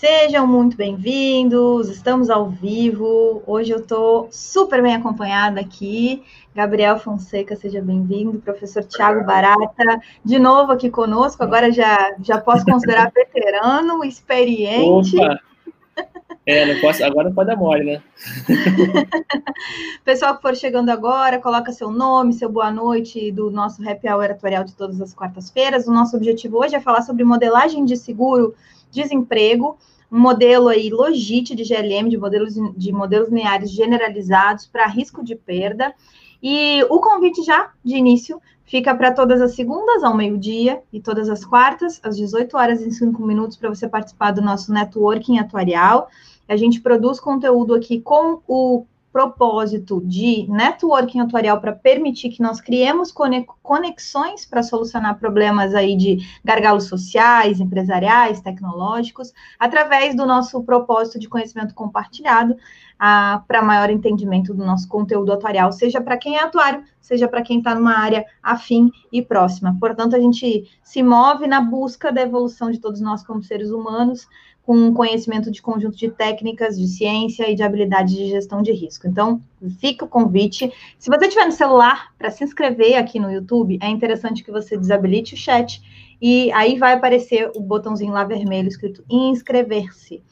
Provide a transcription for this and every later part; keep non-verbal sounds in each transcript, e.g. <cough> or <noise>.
Sejam muito bem-vindos, estamos ao vivo. Hoje eu estou super bem acompanhada aqui. Gabriel Fonseca, seja bem-vindo. Professor Tiago Barata, de novo aqui conosco. Agora já, já posso considerar <laughs> veterano, experiente. Opa. É, não posso, agora não pode dar mole, né? <laughs> Pessoal que for chegando agora, coloca seu nome, seu boa noite do nosso Happy Hour atuarial de todas as quartas-feiras. O nosso objetivo hoje é falar sobre modelagem de seguro desemprego, um modelo aí logite de GLM, de modelos, de modelos lineares generalizados para risco de perda. E o convite já de início fica para todas as segundas ao meio-dia e todas as quartas às 18 horas e 5 minutos para você participar do nosso networking atuarial. A gente produz conteúdo aqui com o propósito de networking atuarial para permitir que nós criemos conexões para solucionar problemas aí de gargalos sociais, empresariais, tecnológicos, através do nosso propósito de conhecimento compartilhado, para maior entendimento do nosso conteúdo atuarial, seja para quem é atuário, seja para quem está numa área afim e próxima. Portanto, a gente se move na busca da evolução de todos nós como seres humanos, com conhecimento de conjunto de técnicas, de ciência e de habilidade de gestão de risco. Então, fica o convite. Se você tiver no celular para se inscrever aqui no YouTube, é interessante que você desabilite o chat e aí vai aparecer o botãozinho lá vermelho escrito inscrever-se.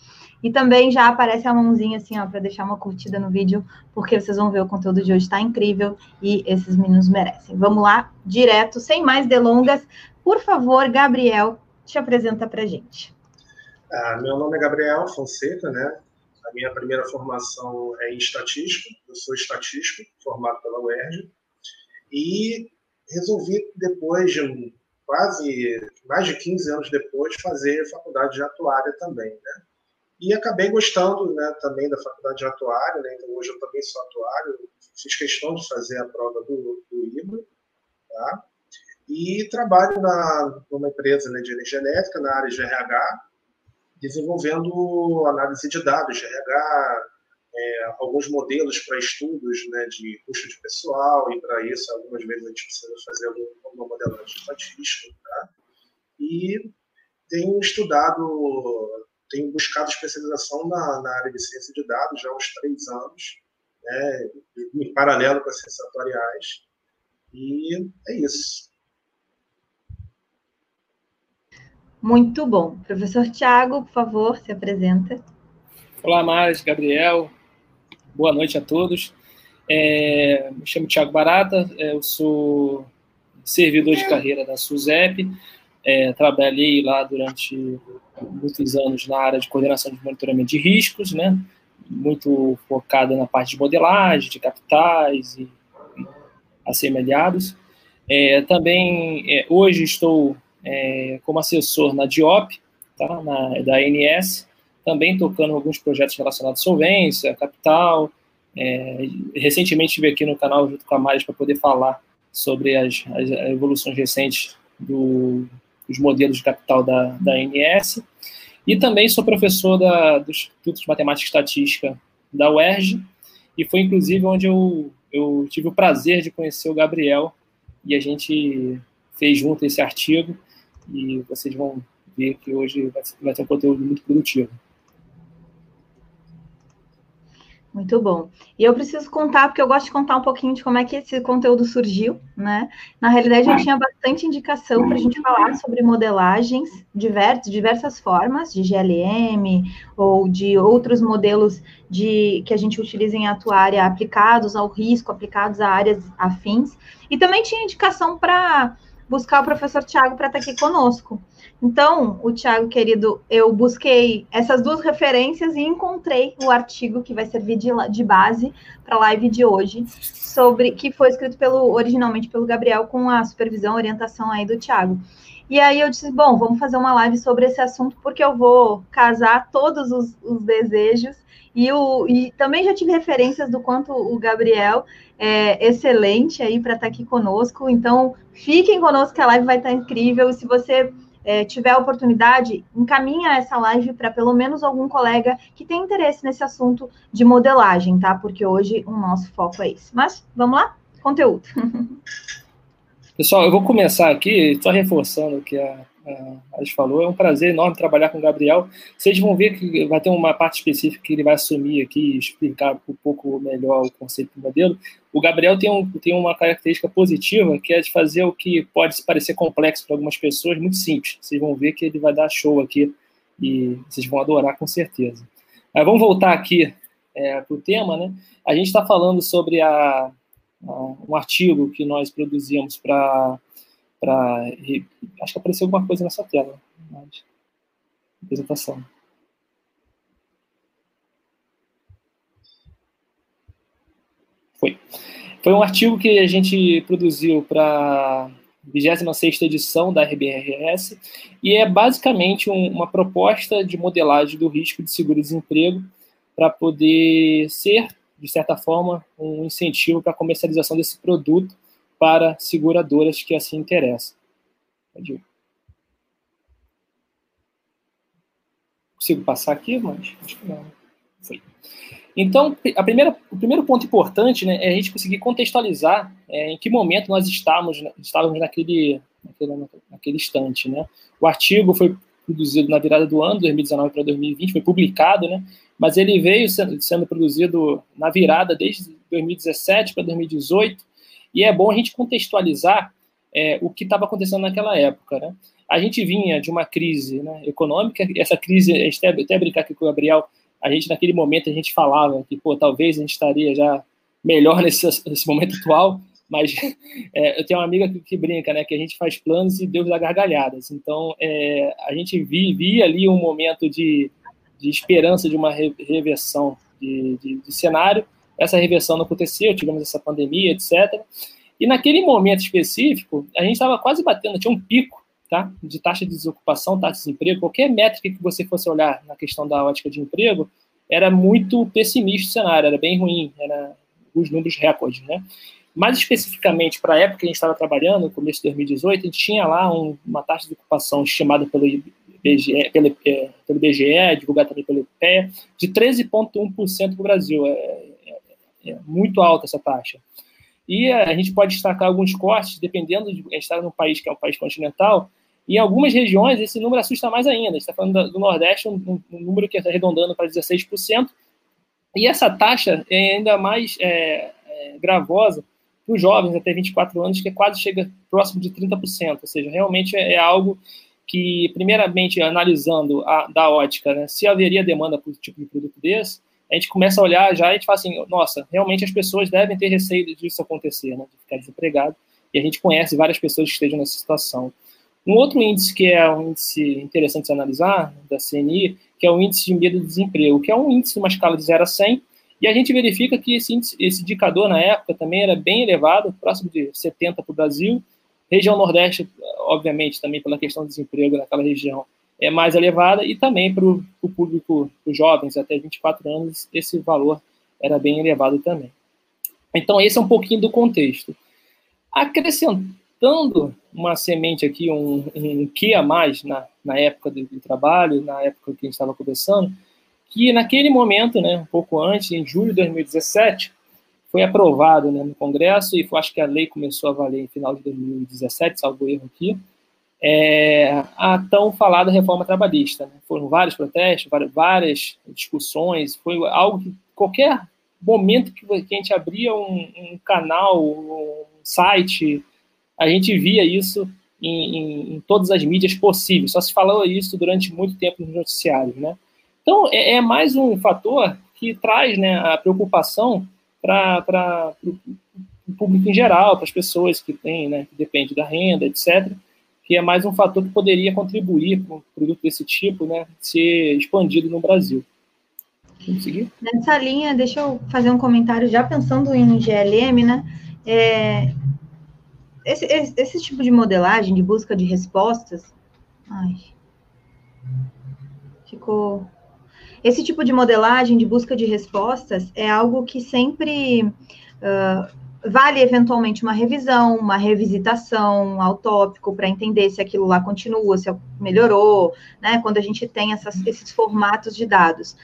E também já aparece a mãozinha assim, ó, para deixar uma curtida no vídeo, porque vocês vão ver o conteúdo de hoje está incrível e esses meninos merecem. Vamos lá, direto, sem mais delongas. Por favor, Gabriel, te apresenta para gente. Ah, meu nome é Gabriel Fonseca, né? A minha primeira formação é em estatística. Eu sou estatístico, formado pela UERJ. E resolvi, depois de quase mais de 15 anos depois, fazer faculdade de atuária também, né? E acabei gostando né, também da faculdade de atuário, né? Então hoje eu também sou atuário. Fiz questão de fazer a prova do, do IBRA, tá? E trabalho na, numa empresa né, de energia elétrica, na área de RH, desenvolvendo análise de dados de RH, é, alguns modelos para estudos né, de custo de pessoal, e para isso, algumas vezes, a gente precisa fazer alguma modelagem estatística. Tá? E tenho estudado, tenho buscado especialização na, na, área de ciência de dados já há uns três anos, né, em paralelo com as ciências e é isso. Muito bom. Professor Tiago, por favor, se apresenta. Olá, Maris, Gabriel. Boa noite a todos. É, me chamo Tiago Barata, é, eu sou servidor de carreira da SUSEP, é, trabalhei lá durante muitos anos na área de coordenação de monitoramento de riscos, né, muito focada na parte de modelagem, de capitais e, assemelhados. É, também, é, hoje estou é, como assessor na DIOP, tá, na, da ANS, também tocando alguns projetos relacionados à solvência, capital. É, recentemente estive aqui no canal junto com a Maris para poder falar sobre as, as evoluções recentes do, dos modelos de capital da, da ANS. E também sou professor da, do Instituto de Matemática e Estatística da UERJ, e foi inclusive onde eu, eu tive o prazer de conhecer o Gabriel, e a gente fez junto esse artigo, e vocês vão ver que hoje vai ter um conteúdo muito produtivo. Muito bom. E eu preciso contar, porque eu gosto de contar um pouquinho de como é que esse conteúdo surgiu, né? Na realidade, eu tinha bastante indicação para a gente falar sobre modelagens, diversas, diversas formas, de GLM ou de outros modelos de que a gente utiliza em atuária aplicados ao risco, aplicados a áreas afins. E também tinha indicação para buscar o professor Tiago para estar tá aqui conosco. Então, o Tiago, querido, eu busquei essas duas referências e encontrei o artigo que vai servir de, de base para a live de hoje, sobre que foi escrito pelo originalmente pelo Gabriel com a supervisão, orientação aí do Tiago. E aí eu disse, bom, vamos fazer uma live sobre esse assunto, porque eu vou casar todos os, os desejos e, o, e também já tive referências do quanto o Gabriel é excelente aí para estar tá aqui conosco. Então, fiquem conosco que a live vai estar tá incrível. E se você é, tiver a oportunidade, encaminha essa live para pelo menos algum colega que tem interesse nesse assunto de modelagem, tá? Porque hoje o nosso foco é esse. Mas vamos lá? Conteúdo. <laughs> Pessoal, eu vou começar aqui, só reforçando que a a gente falou. É um prazer enorme trabalhar com o Gabriel. Vocês vão ver que vai ter uma parte específica que ele vai assumir aqui e explicar um pouco melhor o conceito do modelo. O Gabriel tem, um, tem uma característica positiva, que é de fazer o que pode parecer complexo para algumas pessoas, muito simples. Vocês vão ver que ele vai dar show aqui e vocês vão adorar com certeza. Mas vamos voltar aqui é, para o tema, né? A gente está falando sobre a, a, um artigo que nós produzimos para para acho que apareceu alguma coisa nessa tela mas, apresentação. Foi. Foi um artigo que a gente produziu para 26 edição da RBRS e é basicamente um, uma proposta de modelagem do risco de seguro-desemprego para poder ser, de certa forma, um incentivo para a comercialização desse produto para seguradoras que assim interessam. Consigo passar aqui, mas acho que não. Foi. Então, a primeira, o primeiro ponto importante né, é a gente conseguir contextualizar é, em que momento nós estávamos, estávamos naquele, naquele, naquele instante. Né? O artigo foi produzido na virada do ano, 2019 para 2020, foi publicado, né? mas ele veio sendo, sendo produzido na virada desde 2017 para 2018, e é bom a gente contextualizar é, o que estava acontecendo naquela época. Né? A gente vinha de uma crise né, econômica, essa crise, a gente até, até brincar aqui com o Gabriel, a gente naquele momento a gente falava que, pô, talvez a gente estaria já melhor <laughs> nesse, nesse momento atual, mas <laughs> é, eu tenho uma amiga que, que, brinca, né, que a gente faz planos e Deus dá gargalhadas. Então, é, a gente via, via, ali um momento de, de esperança de uma reversão de, de, de cenário, essa reversão não aconteceu, tivemos essa pandemia, etc. E naquele momento específico, a gente estava quase batendo, tinha um pico tá, de taxa de desocupação, taxa de desemprego, qualquer métrica que você fosse olhar na questão da ótica de emprego, era muito pessimista o cenário, era bem ruim, era os números recordes, né? Mais especificamente, para a época que a gente estava trabalhando, no começo de 2018, a gente tinha lá um, uma taxa de ocupação estimada pelo IBGE, pelo, é, pelo IBGE, divulgada também pelo IPE, de 13,1% para o Brasil. É, é muito alta essa taxa. E a gente pode destacar alguns cortes, dependendo de estar num país que é um país continental, e em algumas regiões esse número assusta mais ainda. A gente está falando do Nordeste, um, um número que está arredondando para 16%, e essa taxa é ainda mais é, é, gravosa para os jovens até 24 anos, que quase chega próximo de 30%, ou seja, realmente é, é algo que, primeiramente, analisando a, da ótica, né, se haveria demanda por tipo de produto desse, a gente começa a olhar já e a gente fala assim, nossa, realmente as pessoas devem ter receio disso acontecer, né, de ficar desempregado, e a gente conhece várias pessoas que estejam nessa situação. Um outro índice que é um índice interessante de analisar, da CNI, que é o índice de medo de desemprego, que é um índice de uma escala de 0 a 100, e a gente verifica que esse, índice, esse indicador na época também era bem elevado, próximo de 70 para o Brasil, região Nordeste, obviamente, também pela questão do desemprego naquela região, é mais elevada e também para o público, os jovens até 24 anos, esse valor era bem elevado também. Então, esse é um pouquinho do contexto. Acrescentando uma semente aqui, um, um que a mais na, na época do, do, trabalho, na época que a gente estava conversando, que naquele momento, né, um pouco antes, em julho de 2017, foi aprovado né, no Congresso e acho que a lei começou a valer em final de 2017, salvo erro aqui, é, a tão falada reforma trabalhista. Né? Foram vários protestos, várias discussões, foi algo que qualquer momento que a gente abria um, um canal, um site, a gente via isso em, em, em, todas as mídias possíveis. Só se falou isso durante muito tempo nos noticiários, né? Então é, é mais um fator que traz né, a preocupação para o público em geral, para as pessoas que têm, né, que depende da renda, etc que é mais um fator que poderia contribuir para um produto desse tipo né, ser expandido no Brasil. Vamos seguir? Nessa linha, deixa eu fazer um comentário, já pensando em GLM, né? É, esse, esse, esse, tipo de modelagem, de busca de respostas. Ai, ficou. Esse tipo de modelagem de busca de respostas é algo que sempre uh, vale eventualmente uma revisão, uma revisitação ao tópico para entender se aquilo lá continua, se melhorou, né? Quando a gente tem essas, esses formatos de dados.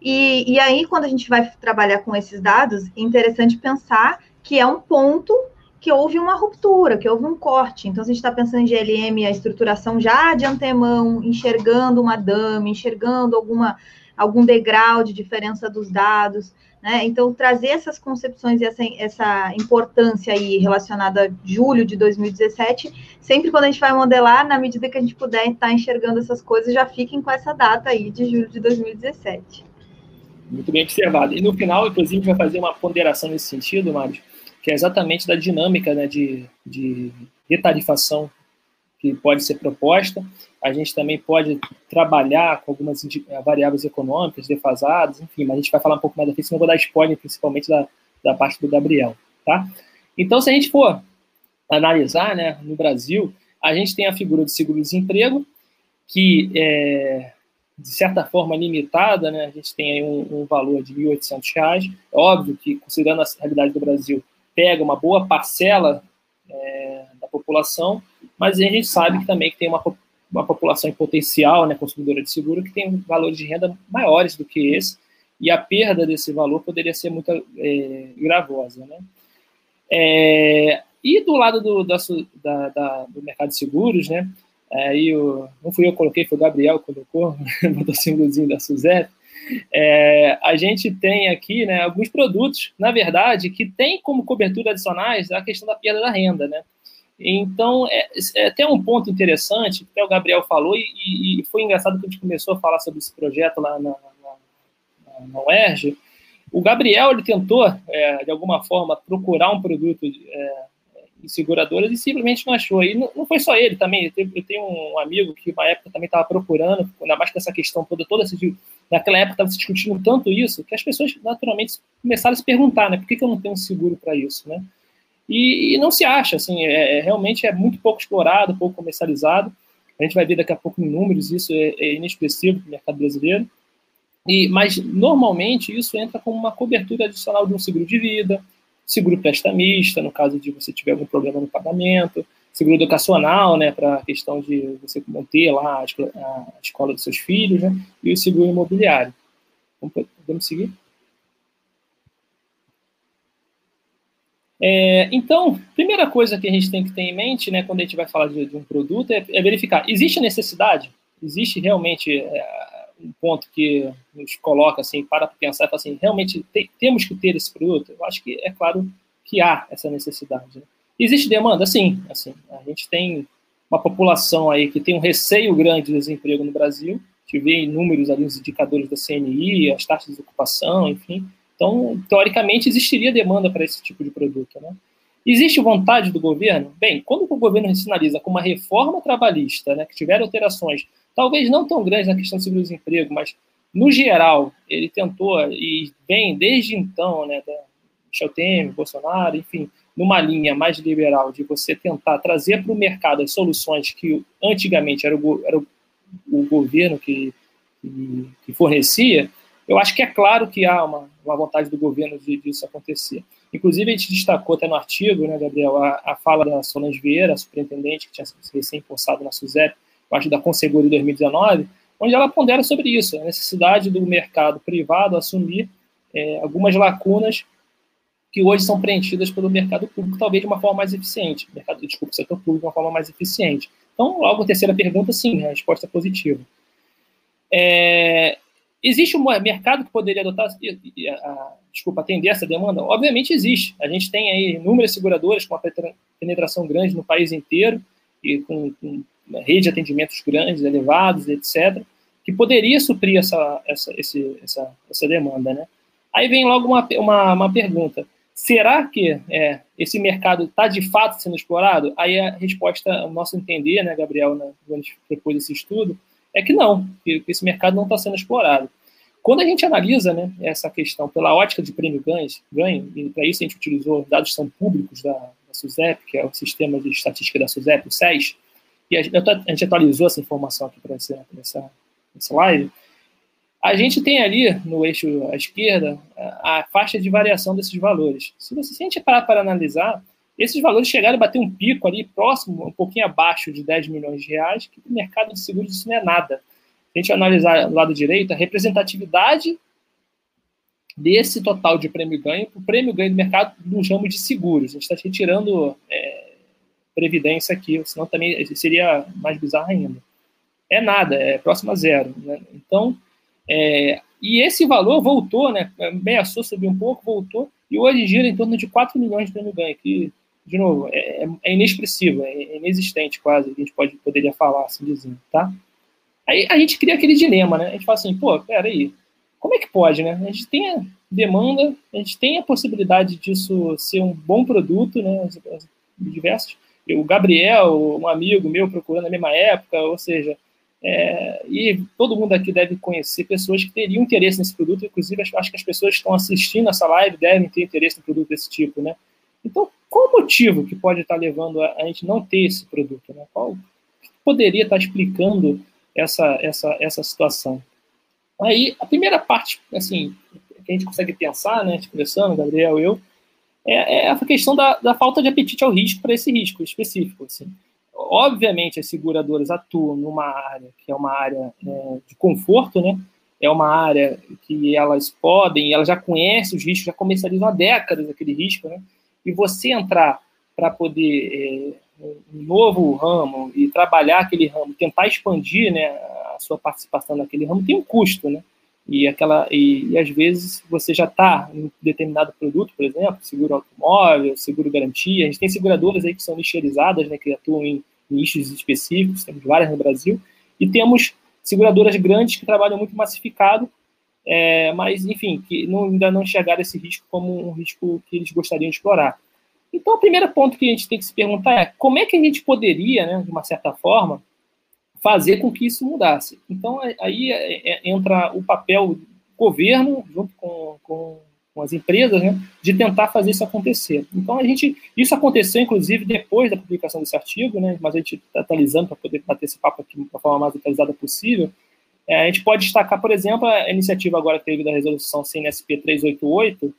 E, e aí, quando a gente vai trabalhar com esses dados, é interessante pensar que é um ponto que houve uma ruptura, que houve um corte. Então, se a gente está pensando em GLM, a estruturação já de antemão, enxergando uma dama, enxergando alguma, algum degrau de diferença dos dados, né? Então, trazer essas concepções e essa, essa importância aí relacionada a julho de 2017, sempre quando a gente vai modelar, na medida que a gente puder estar tá enxergando essas coisas, já fiquem com essa data aí de julho de 2017. Muito bem observado. E no final, inclusive, vai fazer uma ponderação nesse sentido, Mário, que é exatamente da dinâmica né, de, de retarifação que pode ser proposta. A gente também pode trabalhar com algumas eh, variáveis econômicas defasadas, enfim, mas a gente vai falar um pouco mais da frente, não vou dar spoiler, principalmente da, da parte do Gabriel, tá? Então, se a gente for analisar, né, no Brasil, a gente tem a figura de seguro-desemprego, que é, de certa forma limitada, né? A gente tem aí um, um valor de R$ 1.800. É óbvio que, considerando a realidade do Brasil, pega uma boa parcela é, da população, mas a gente sabe que também que tem uma, uma população em potencial, né, consumidora de seguro, que tem valores de renda maiores do que esse, e a perda desse valor poderia ser muito é, gravosa. Né? É, e do lado do, da, da, do mercado de seguros, né, aí eu, não fui eu que coloquei, foi o Gabriel que colocou, <laughs> botou o símbolozinho da Suzette, é, a gente tem aqui né, alguns produtos, na verdade, que tem como cobertura adicionais a questão da perda da renda, né? Então, é, é até um ponto interessante, que o Gabriel falou, e, e, foi engraçado que a gente começou a falar sobre esse projeto lá na, na, na UERJ. O Gabriel, ele tentou, é, de alguma forma, procurar um produto é, em seguradoras e simplesmente não achou. E não, não foi só ele também, eu tenho, um amigo que, na época, também estava procurando, ainda mais com essa questão toda, toda essa naquela época estava se discutindo tanto isso que as pessoas naturalmente começaram a se perguntar, né, por que, que eu não tenho um seguro para isso, né? E, e, não se acha, assim, é, é, realmente é muito pouco explorado, pouco comercializado. A gente vai ver daqui a pouco em números, isso é, é inexpressivo para o mercado brasileiro. E, mas normalmente isso entra como uma cobertura adicional de um seguro de vida, seguro prestamista, no caso de você tiver algum problema no pagamento, seguro educacional, né, para a questão de você manter lá a escola, dos seus filhos, né, e o seguro imobiliário. Podemos seguir? É, então, primeira coisa que a gente tem que ter em mente, né, quando a gente vai falar de, de um produto, é, é, verificar, existe necessidade? Existe realmente é, um ponto que nos coloca, assim, para pensar assim, realmente te, temos que ter esse produto? Eu acho que é claro que há essa necessidade. Né? Existe demanda? Sim. Assim, a gente tem uma população aí que tem um receio grande de desemprego no Brasil. A gente vê números ali, os indicadores da CNI, as taxas de ocupação, enfim. Então, teoricamente, existiria demanda para esse tipo de produto. Né? Existe vontade do governo? Bem, quando o governo sinaliza com uma reforma trabalhista, né, que tiver alterações, talvez não tão grandes na questão do seguro-desemprego, mas, no geral, ele tentou, e vem desde então, né, da Michel Temer, Bolsonaro, enfim, numa linha mais liberal de você tentar trazer para o mercado as soluções que antigamente era o, era o, o governo que, que, fornecia, eu acho que é claro que há uma, uma vontade do governo de, disso acontecer. Inclusive, a gente destacou até no artigo, né, Gabriel, a, a fala da Solange Vieira, superintendente que tinha sido recém-impulsado na SUSEP, parte da Conseguro de 2019, onde ela pondera sobre isso, a necessidade do mercado privado assumir é, algumas lacunas que hoje são preenchidas pelo mercado público, talvez de uma forma mais eficiente. Mercado, desculpa, setor público de uma forma mais eficiente. Então, logo a terceira pergunta, sim, a resposta é positiva. É, existe um mercado que poderia adotar, desculpa, atender essa demanda? Obviamente existe. A gente tem aí inúmeras seguradoras com uma penetração grande no país inteiro e com, com rede de atendimentos grandes, elevados, etc., que poderia suprir essa, essa, esse, essa, essa demanda, né? Aí vem logo uma, uma, uma pergunta. Será que é, esse mercado está de fato sendo explorado? Aí a resposta, o nosso entender, né, Gabriel, né, depois desse estudo, é que não, que esse mercado não está sendo explorado. Quando a gente analisa né, essa questão pela ótica de prêmio ganho, e para isso a gente utilizou dados são públicos da, da SUSEP, que é o sistema de estatística da SUSEP, o SES, e a, a gente atualizou essa informação aqui para essa, essa, essa live, a gente tem ali, no eixo à esquerda, a, faixa de variação desses valores. Se, você, se a gente parar para analisar, esses valores chegaram a bater um pico ali próximo, um pouquinho abaixo de 10 milhões de reais, que no mercado de seguros isso não é nada. A gente analisar do lado direito, a representatividade desse total de prêmio-ganho para o prêmio-ganho do mercado nos ramos de seguros. A gente está retirando é, previdência aqui, senão também seria mais bizarro ainda. É nada, é próximo a zero. Né? Então, é, e esse valor voltou, né? Ameaçou subir um pouco, voltou, e hoje gira em torno de 4 milhões de prêmio-ganho, que, de novo, é, é inexpressivo, é inexistente quase, a gente pode, poderia falar, assim dizendo, tá? Aí a gente cria aquele dilema, né? A gente fala assim, pô, peraí, como é que pode, né? A gente tem a demanda, a gente tem a possibilidade disso ser um bom produto, né? Diversos. O Gabriel, um amigo meu, procurando na mesma época, ou seja, é, e todo mundo aqui deve conhecer pessoas que teriam interesse nesse produto, inclusive acho que as pessoas que estão assistindo essa live devem ter interesse em produto desse tipo, né? Então, qual o motivo que pode estar levando a, a gente não ter esse produto, né? Qual poderia estar explicando essa, essa, essa situação? Aí, a primeira parte, assim, que a gente consegue pensar, né, conversando, Gabriel, eu, é, é a questão da, da, falta de apetite ao risco para esse risco específico. Assim. Obviamente, as seguradoras atuam numa área que é uma área é, de conforto, né? É uma área que elas podem, elas já conhecem os riscos, já comercializam há décadas aquele risco, né? E você entrar para poder é, um novo ramo e trabalhar aquele ramo, tentar expandir, né, a sua participação naquele ramo tem um custo, né? E, aquela, e, e às vezes você já está em determinado produto, por exemplo, seguro automóvel, seguro garantia. A gente tem seguradoras aí que são nicherizadas, né, que atuam em nichos específicos, temos várias no Brasil, e temos seguradoras grandes que trabalham muito massificado, é, mas, enfim, que não, ainda não enxergaram esse risco como um risco que eles gostariam de explorar. Então, o primeiro ponto que a gente tem que se perguntar é como é que a gente poderia, né, de uma certa forma, fazer com que isso mudasse. Então, aí é, é, entra o papel do governo, junto com, com, com, as empresas, né, de tentar fazer isso acontecer. Então, a gente, isso aconteceu, inclusive, depois da publicação desse artigo, né, mas a gente está atualizando para poder bater esse papo aqui da forma mais atualizada possível. É, a gente pode destacar, por exemplo, a iniciativa agora que teve da resolução CNSP 388,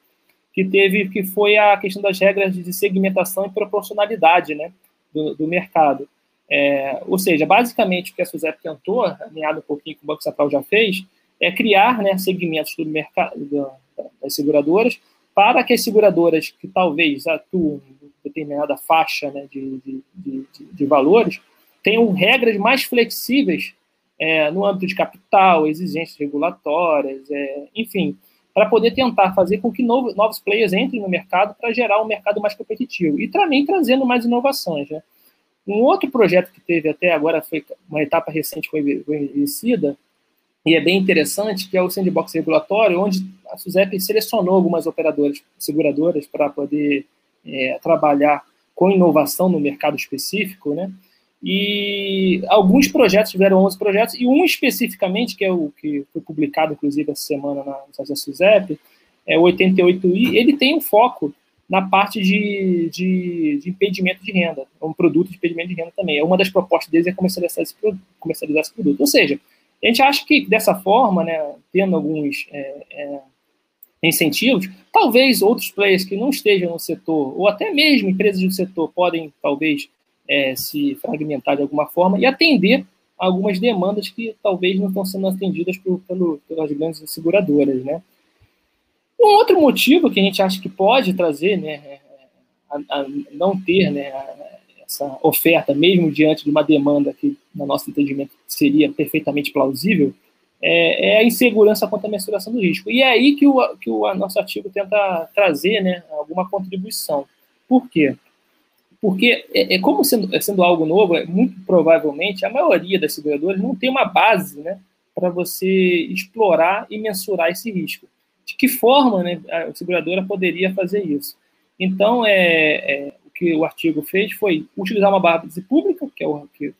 que teve, que foi a questão das regras de segmentação e proporcionalidade, né, do, do mercado. É, ou seja, basicamente o que a SUSEP tentou, alinhado um pouquinho com o Banco Central já fez, é criar né, segmentos do mercado das seguradoras para que as seguradoras que talvez atuem em determinada faixa né, de, de, de, de, valores tenham regras mais flexíveis é, no âmbito de capital, exigências regulatórias, é, enfim, para poder tentar fazer com que novo, novos players entrem no mercado para gerar um mercado mais competitivo e também trazendo mais inovações. Né? Um outro projeto que teve até agora, foi uma etapa recente foi vencida, e é bem interessante, que é o sandbox regulatório, onde a SUSEP selecionou algumas operadoras, seguradoras, para poder é, trabalhar com inovação no mercado específico, né? E alguns projetos, tiveram 11 projetos, e um especificamente, que é o que foi publicado, inclusive, essa semana na, da SUSEP, é o 88i, ele tem um foco na parte de, de, de, impedimento de renda, é um produto de impedimento de renda também. É uma das propostas deles é comercializar esse, comercializar esse produto. Ou seja, a gente acha que dessa forma, né, tendo alguns é, é, incentivos, talvez outros players que não estejam no setor, ou até mesmo empresas do setor, podem talvez é, se fragmentar de alguma forma e atender algumas demandas que talvez não estão sendo atendidas por, pelo, pelas grandes seguradoras, né? Um outro motivo que a gente acha que pode trazer, né, é, a, a não ter né, essa oferta, mesmo diante de uma demanda que, no nosso entendimento, seria perfeitamente plausível, é, é a insegurança quanto à mensuração do risco. E é aí que o, que o nosso artigo tenta trazer né, alguma contribuição. Por quê? Porque, é, é como sendo, sendo algo novo, é, muito provavelmente a maioria das seguradoras não tem uma base né, para você explorar e mensurar esse risco de que forma né, a seguradora poderia fazer isso. Então, é, é, o que o artigo fez foi utilizar uma base pública, que é o que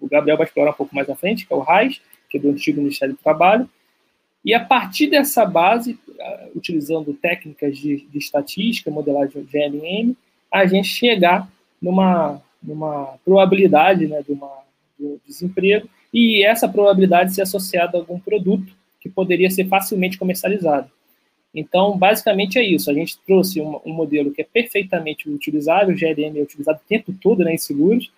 o Gabriel vai explorar um pouco mais à frente, que é o RAIS, que é do antigo Ministério do Trabalho, e a partir dessa base, utilizando técnicas de, de estatística, modelagem de GLM, a gente chegar numa, numa probabilidade né, de, uma, de desemprego e essa probabilidade ser associada a algum produto que poderia ser facilmente comercializado. Então, basicamente é isso. A gente trouxe um, um modelo que é perfeitamente utilizável, o GLM é utilizado o tempo todo né, em seguros,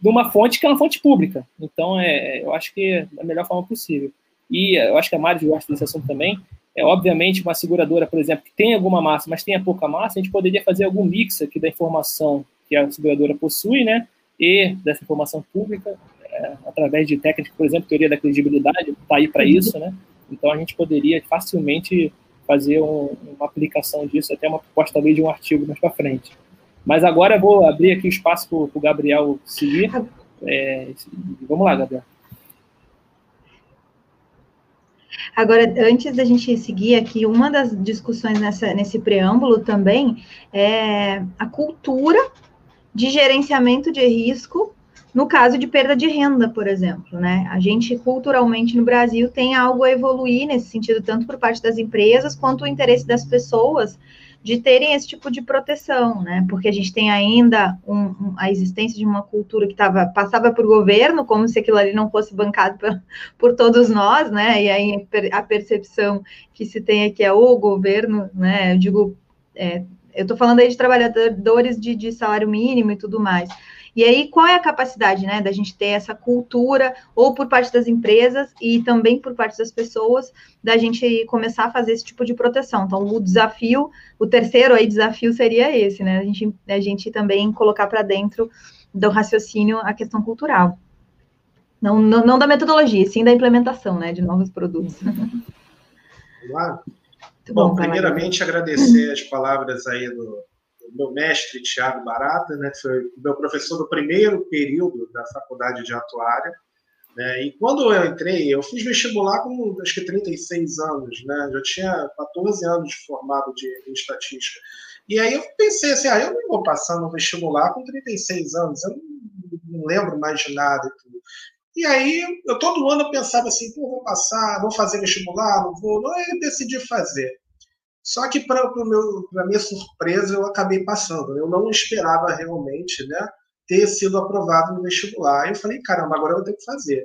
de uma fonte que é uma fonte pública. Então, é, eu acho que é a melhor forma possível. E eu acho que a Mari gosta desse assunto também. É, obviamente, uma seguradora, por exemplo, que tem alguma massa, mas tenha pouca massa, a gente poderia fazer algum mix aqui da informação que a seguradora possui, né, e dessa informação pública, é, através de técnicas, por exemplo, teoria da credibilidade, está aí para isso, né? Então a gente poderia facilmente fazer um, uma aplicação disso, até uma proposta talvez de um artigo mais para frente. Mas agora eu vou abrir aqui o espaço para o Gabriel seguir. É, vamos lá, Gabriel. Agora, antes da gente seguir aqui, uma das discussões nessa, nesse preâmbulo também é a cultura de gerenciamento de risco no caso de perda de renda, por exemplo, né? A gente culturalmente no Brasil tem algo a evoluir nesse sentido, tanto por parte das empresas quanto o interesse das pessoas de terem esse tipo de proteção, né? Porque a gente tem ainda um, um, a existência de uma cultura que tava, passava por governo, como se aquilo ali não fosse bancado por, <laughs> por todos nós, né? E aí a percepção que se tem aqui é o governo, né? Eu digo, é, eu estou falando aí de trabalhadores de, de salário mínimo e tudo mais. E aí, qual é a capacidade, né, da gente ter essa cultura, ou por parte das empresas e também por parte das pessoas, da gente começar a fazer esse tipo de proteção? Então, o desafio, o terceiro aí desafio seria esse, né, a gente, a gente também colocar para dentro do raciocínio a questão cultural. Não, não, não, da metodologia, sim da implementação, né, de novos produtos. Claro. Bom, primeiramente agradecer as palavras aí do, meu mestre, Tiago Barata, né, foi meu professor do primeiro período da faculdade de atuária. Né, e quando eu entrei, eu fiz vestibular com acho que 36 anos, né, já tinha 14 anos de formado de, estatística. E aí eu pensei assim, ah, eu não vou passar no vestibular com 36 anos, eu não, não lembro mais de nada e tudo. E aí, eu todo ano eu pensava assim, pô, vou passar, vou fazer vestibular, não vou. Aí eu decidi fazer. Só que, para minha surpresa, eu acabei passando. Eu não esperava realmente né, ter sido aprovado no vestibular. Eu falei, caramba, agora eu vou ter que fazer.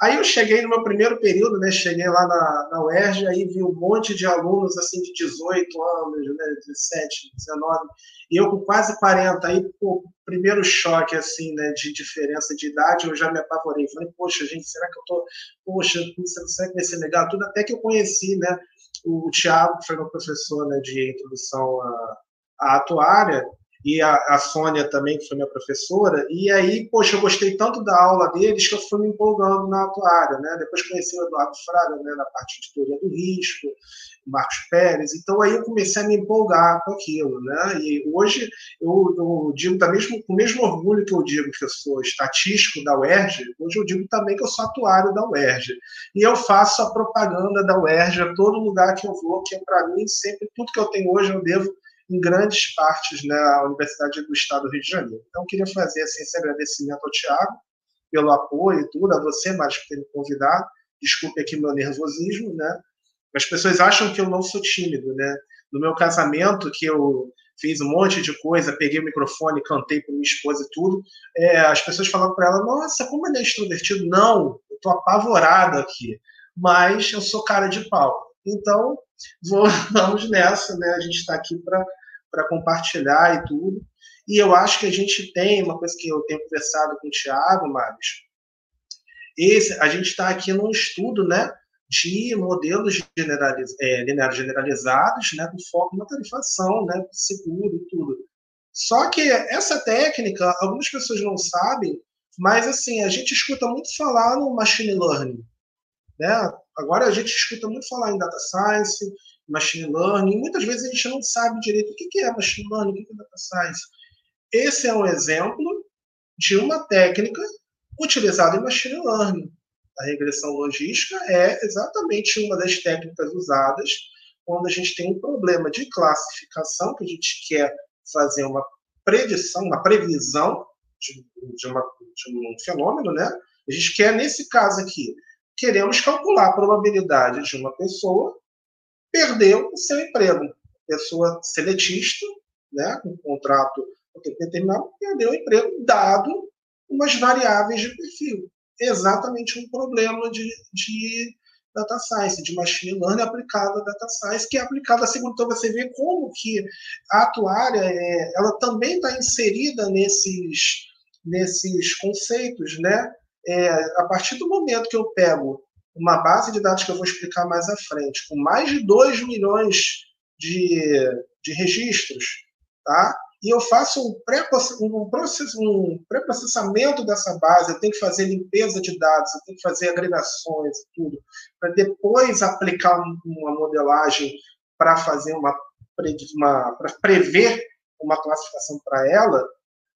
Aí eu cheguei no meu primeiro período, né? Cheguei lá na, na UERJ, aí vi um monte de alunos assim de 18 anos, né, 17, 19, e eu com quase 40. Aí, pô, primeiro choque assim, né, de diferença de idade, eu já me apavorei. Falei, poxa, gente, será que eu tô, poxa, será que vai ser legal? Tudo até que eu conheci, né, o Tiago, que foi meu professor né, de introdução à, à atuária, e a, a Sônia também, que foi minha professora, e aí, poxa, eu gostei tanto da aula deles que eu fui me empolgando na atuária, né? Depois conheci o Eduardo Fraga, né, na parte de teoria do risco, Marcos Pérez, então aí eu comecei a me empolgar com aquilo, né? E hoje eu, eu digo da mesmo, com o mesmo orgulho que eu digo que eu sou estatístico da UERJ, hoje eu digo também que eu sou atuário da UERJ. E eu faço a propaganda da UERJ a todo lugar que eu vou, que é para mim sempre tudo que eu tenho hoje eu devo em grandes partes na Universidade do Estado do Rio de Janeiro. Então, queria fazer assim, esse agradecimento ao Tiago pelo apoio e tudo, a você, mais por ter me convidado. Desculpe aqui meu nervosismo, né? As pessoas acham que eu não sou tímido, né? No meu casamento, que eu fiz um monte de coisa, peguei o microfone, cantei para minha esposa e tudo, é, as pessoas falavam para ela, nossa, como ele é extrovertido. Não, eu estou apavorado aqui, mas eu sou cara de pau. Então, vamos nessa, né? A gente está aqui para compartilhar e tudo. E eu acho que a gente tem, uma coisa que eu tenho conversado com o Thiago, Marius, esse, a gente está aqui num estudo, né? de modelos generaliz, é, generalizados, né, com foco na tarifação, né, seguro e tudo. Só que essa técnica, algumas pessoas não sabem, mas assim, a gente escuta muito falar no machine learning, né? Agora a gente escuta muito falar em data science, machine learning, e muitas vezes a gente não sabe direito o que é machine learning, o que é data science. Esse é um exemplo de uma técnica utilizada em machine learning. A regressão logística é exatamente uma das técnicas usadas quando a gente tem um problema de classificação, que a gente quer fazer uma predição, uma previsão de, uma, de um fenômeno, né? A gente quer, nesse caso aqui, queremos calcular a probabilidade de uma pessoa perder o seu emprego. Pessoa seletista, né, com contrato determinado, perdeu o emprego, dado umas variáveis de perfil. Exatamente um problema de, de data science, de machine learning aplicado a data science, que é aplicada a segundo. Então, você vê como que a atuária é, ela também está inserida nesses, nesses conceitos, né? É, a partir do momento que eu pego uma base de dados que eu vou explicar mais à frente, com mais de 2 milhões de, de registros, tá? e eu faço um pré-processamento um dessa base, eu tenho que fazer limpeza de dados, eu tenho que fazer agregações e tudo, para depois aplicar uma modelagem para fazer uma, uma para prever uma classificação para ela,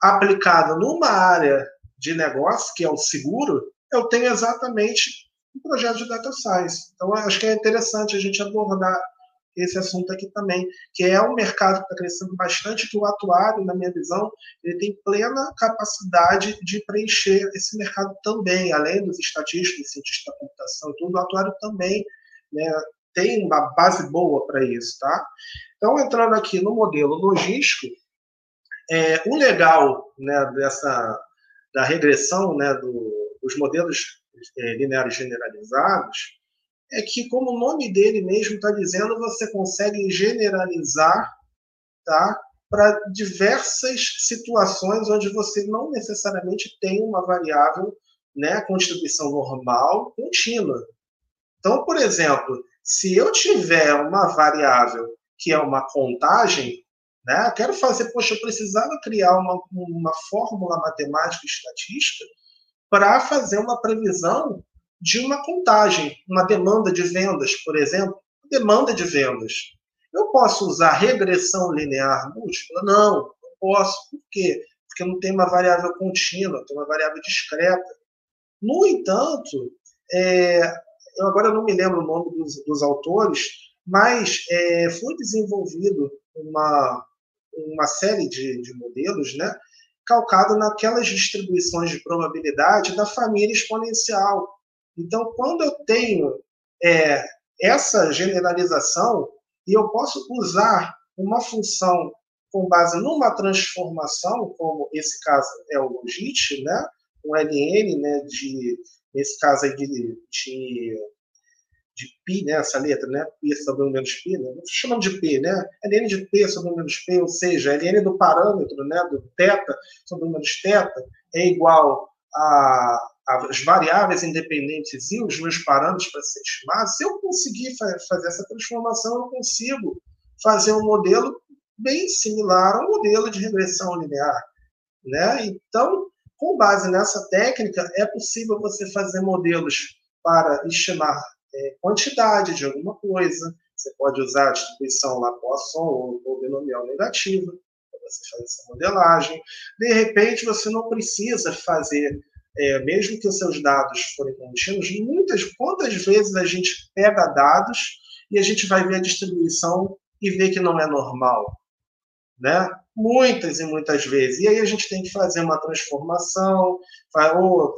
aplicada numa área de negócio, que é o seguro, eu tenho exatamente um projeto de data science. Então, acho que é interessante a gente abordar esse assunto aqui também, que é um mercado que está crescendo bastante, que o atuário, na minha visão, ele tem plena capacidade de preencher esse mercado também, além dos estatísticos, cientistas da computação e tudo, o atuário também né, tem uma base boa para isso, tá? Então, entrando aqui no modelo logístico, é, o legal né, dessa da regressão né, do, dos modelos é, lineares generalizados é que, como o nome dele mesmo está dizendo, você consegue generalizar tá, para diversas situações onde você não necessariamente tem uma variável né, com distribuição normal contínua. Então, por exemplo, se eu tiver uma variável que é uma contagem, né, eu quero fazer, poxa, eu precisava criar uma, uma fórmula matemática estatística para fazer uma previsão de uma contagem, uma demanda de vendas, por exemplo, demanda de vendas. Eu posso usar regressão linear múltipla? Não, não posso. Por quê? Porque não tem uma variável contínua, tem uma variável discreta. No entanto, é, eu agora não me lembro o nome dos, dos autores, mas é, foi desenvolvido uma, uma série de, de modelos, né, calcado naquelas distribuições de probabilidade da família exponencial, então, quando eu tenho é, essa generalização e eu posso usar uma função com base numa transformação, como esse caso é o logit, né? um ln, né, de, nesse caso aí de, de, de π, né, essa letra, né, π sobre 1 menos π, né, chamamos de p, né, ln de p sobre 1 menos p, ou seja, ln do parâmetro, né, do θ sobre 1 menos θ, é igual a as variáveis independentes e os meus parâmetros para ser estimados, se eu conseguir fa fazer essa transformação, eu consigo fazer um modelo bem similar ao modelo de regressão linear. Né? Então, com base nessa técnica, é possível você fazer modelos para estimar é, quantidade de alguma coisa. Você pode usar a distribuição Laplace ou, ou binomial negativa para você fazer essa modelagem. De repente, você não precisa fazer é, mesmo que os seus dados forem contínuos, muitas, quantas vezes a gente pega dados e a gente vai ver a distribuição e vê que não é normal, né? Muitas e muitas vezes. E aí a gente tem que fazer uma transformação, ou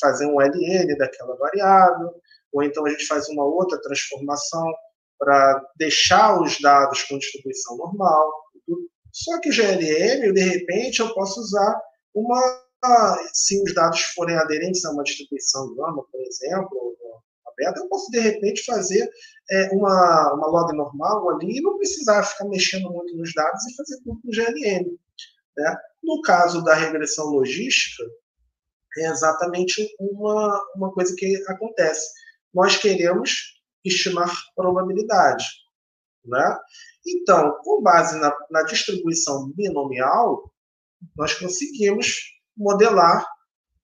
fazer um LN daquela variável, ou então a gente faz uma outra transformação para deixar os dados com distribuição normal. Só que GLM, de repente, eu posso usar uma se os dados forem aderentes a uma distribuição gama, por exemplo, aberta, eu posso, de repente, fazer é, uma, uma log normal ali e não precisar ficar mexendo muito nos dados e fazer tudo com GLM. Né? No caso da regressão logística, é exatamente uma, uma coisa que acontece. Nós queremos estimar probabilidade. Né? Então, com base na, na distribuição binomial, nós conseguimos modelar,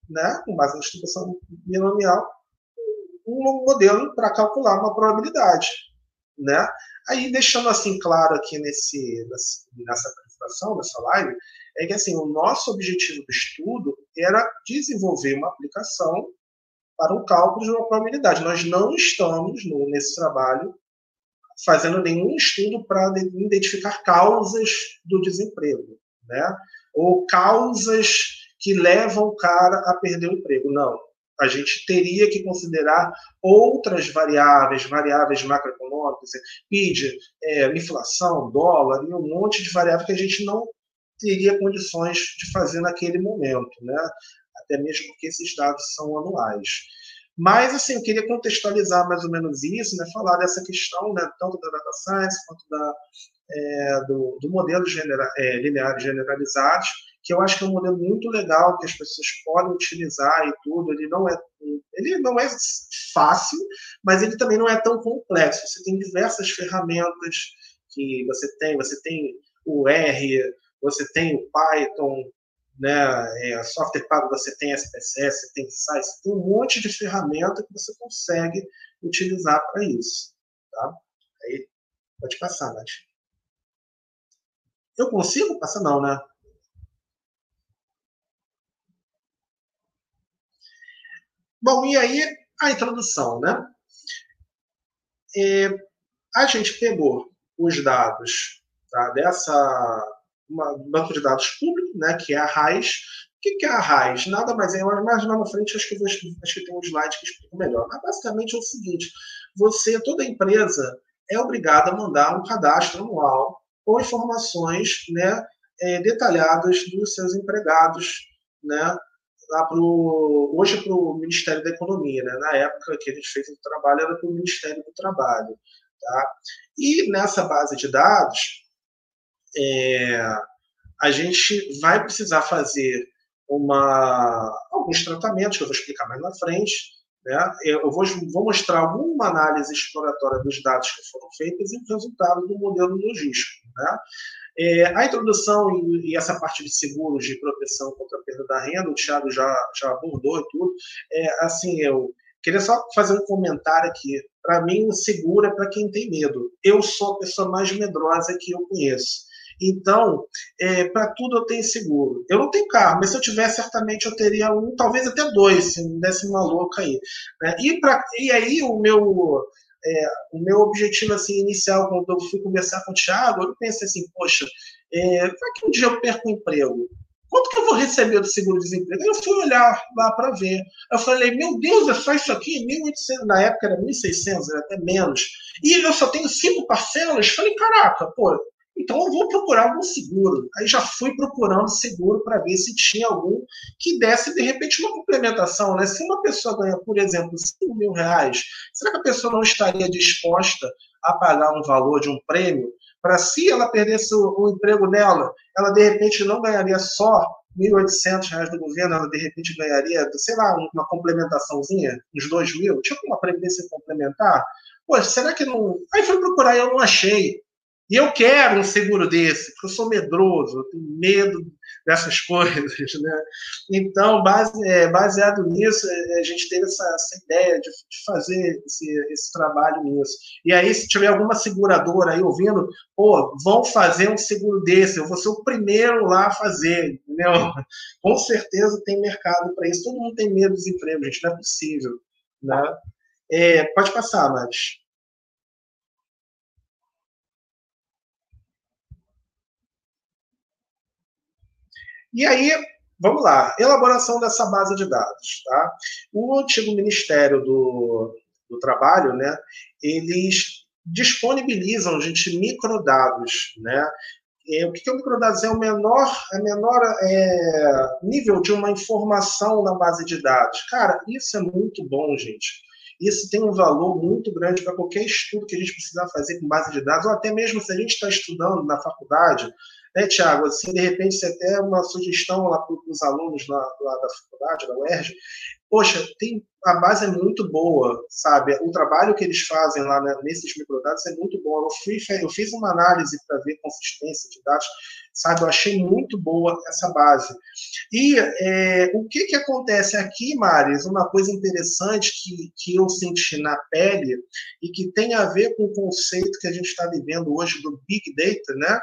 né, com base na distribuição binomial, um modelo para calcular uma probabilidade, né? Aí deixando assim claro aqui nesse nessa apresentação, nessa live, é que assim o nosso objetivo do estudo era desenvolver uma aplicação para o cálculo de uma probabilidade. Nós não estamos no, nesse trabalho fazendo nenhum estudo para identificar causas do desemprego, né? Ou causas que levam o cara a perder o emprego. Não. A gente teria que considerar outras variáveis, variáveis macroeconômicas, PID, é, inflação, dólar, e um monte de variáveis que a gente não teria condições de fazer naquele momento, né? Até mesmo porque esses dados são anuais. Mas, assim, eu queria contextualizar mais ou menos isso, né? Falar dessa questão, né? Tanto da data science quanto da, é, do, do modelo genera, é, lineares generalizados que eu acho que é um modelo muito legal, que as pessoas podem utilizar e tudo. Ele não é, ele não é fácil, mas ele também não é tão complexo. Você tem diversas ferramentas que você tem, você tem o R, você tem o Python, né, é, software pago você tem SPSS, você tem você tem um monte de ferramenta que você consegue utilizar para isso. Tá? Aí, pode passar, Nath. Eu consigo? Passa não, né? Bom, e aí a introdução, né? É, a gente pegou os dados tá, dessa uma, um banco de dados público, né, que é a RAIS. O que, é a RAIS? Nada mais é, mais lá na frente acho que, vou, acho que tem um slide que explica melhor. Mas basicamente é o seguinte: você, toda empresa, é obrigada a mandar um cadastro anual com informações né, é, detalhadas dos seus empregados, né, lá pro, hoje para o Ministério da Economia. Né? Na época que a gente fez o trabalho, era para o Ministério do Trabalho. Tá? E nessa base de dados, é, a gente vai precisar fazer uma, alguns tratamentos, que eu vou explicar mais na frente. Né? Eu vou, vou mostrar alguma análise exploratória dos dados que foram feitas e o resultado do modelo logístico. Né? É, a introdução e, e, essa parte de seguros de proteção contra a perda da renda, o Thiago já, já abordou e tudo. É, assim, eu queria só fazer um comentário aqui. Para mim, o seguro é para quem tem medo. Eu sou a pessoa mais medrosa que eu conheço. Então, é, para tudo eu tenho seguro. Eu não tenho carro, mas se eu tivesse, certamente eu teria um, talvez até dois, se me desse uma louca aí. Né? E, pra, e aí o meu, é, o meu objetivo assim, inicial, quando eu fui conversar com o Thiago, eu pensei assim, poxa, é, para que um dia eu perco o emprego? Quanto que eu vou receber do seguro-desemprego? Eu fui olhar lá para ver. Eu falei, meu Deus, é só isso aqui? 1.800, na época era 1.600, era até menos. E eu só tenho cinco parcelas? Falei, caraca, pô, então eu vou procurar algum seguro. Aí já fui procurando seguro para ver se tinha algum que desse, de repente, uma complementação. Né? Se uma pessoa ganha, por exemplo, 5 mil reais, será que a pessoa não estaria disposta a pagar um valor de um prêmio? Para se ela perdesse o, o emprego dela, ela de repente não ganharia só R$ 1.800 do governo, ela de repente ganharia, sei lá, uma complementaçãozinha, uns 2 mil, tipo uma previdência complementar. Pô, será que não. Aí fui procurar e eu não achei. E eu quero um seguro desse, porque eu sou medroso, eu tenho medo dessas <laughs> coisas. Né? Então, é, baseado nisso, é, a gente teve essa, essa ideia de, de fazer esse, esse, trabalho nisso. E aí, se tiver alguma seguradora aí ouvindo, pô, vão fazer um seguro desse, eu vou ser o primeiro lá a fazer, entendeu? <laughs> Com certeza tem mercado para isso. Todo mundo tem medo do desemprego, gente, não é possível. Né? É, pode passar, Maris. E aí, vamos lá, elaboração dessa base de dados. Tá? O antigo Ministério do, do Trabalho, né, eles disponibilizam, gente, microdados, né? O que é o microdados? É o menor, a menor é, nível de uma informação na base de dados. Cara, isso é muito bom, gente. Isso tem um valor muito grande para qualquer estudo que a gente precisar fazer com base de dados, ou até mesmo se a gente está estudando na faculdade, né, Tiago? Assim, de repente, você até uma sugestão lá para os alunos lá, lá, da faculdade, da UERJ. Poxa, tem, a base é muito boa, sabe? O trabalho que eles fazem lá né, nesses microdados é muito bom. Eu, fui, eu fiz uma análise para ver consistência de dados, sabe? Eu achei muito boa essa base. E é, o que, que acontece aqui, Maris? Uma coisa interessante que, que eu senti na pele e que tem a ver com o conceito que a gente está vivendo hoje do Big Data, né?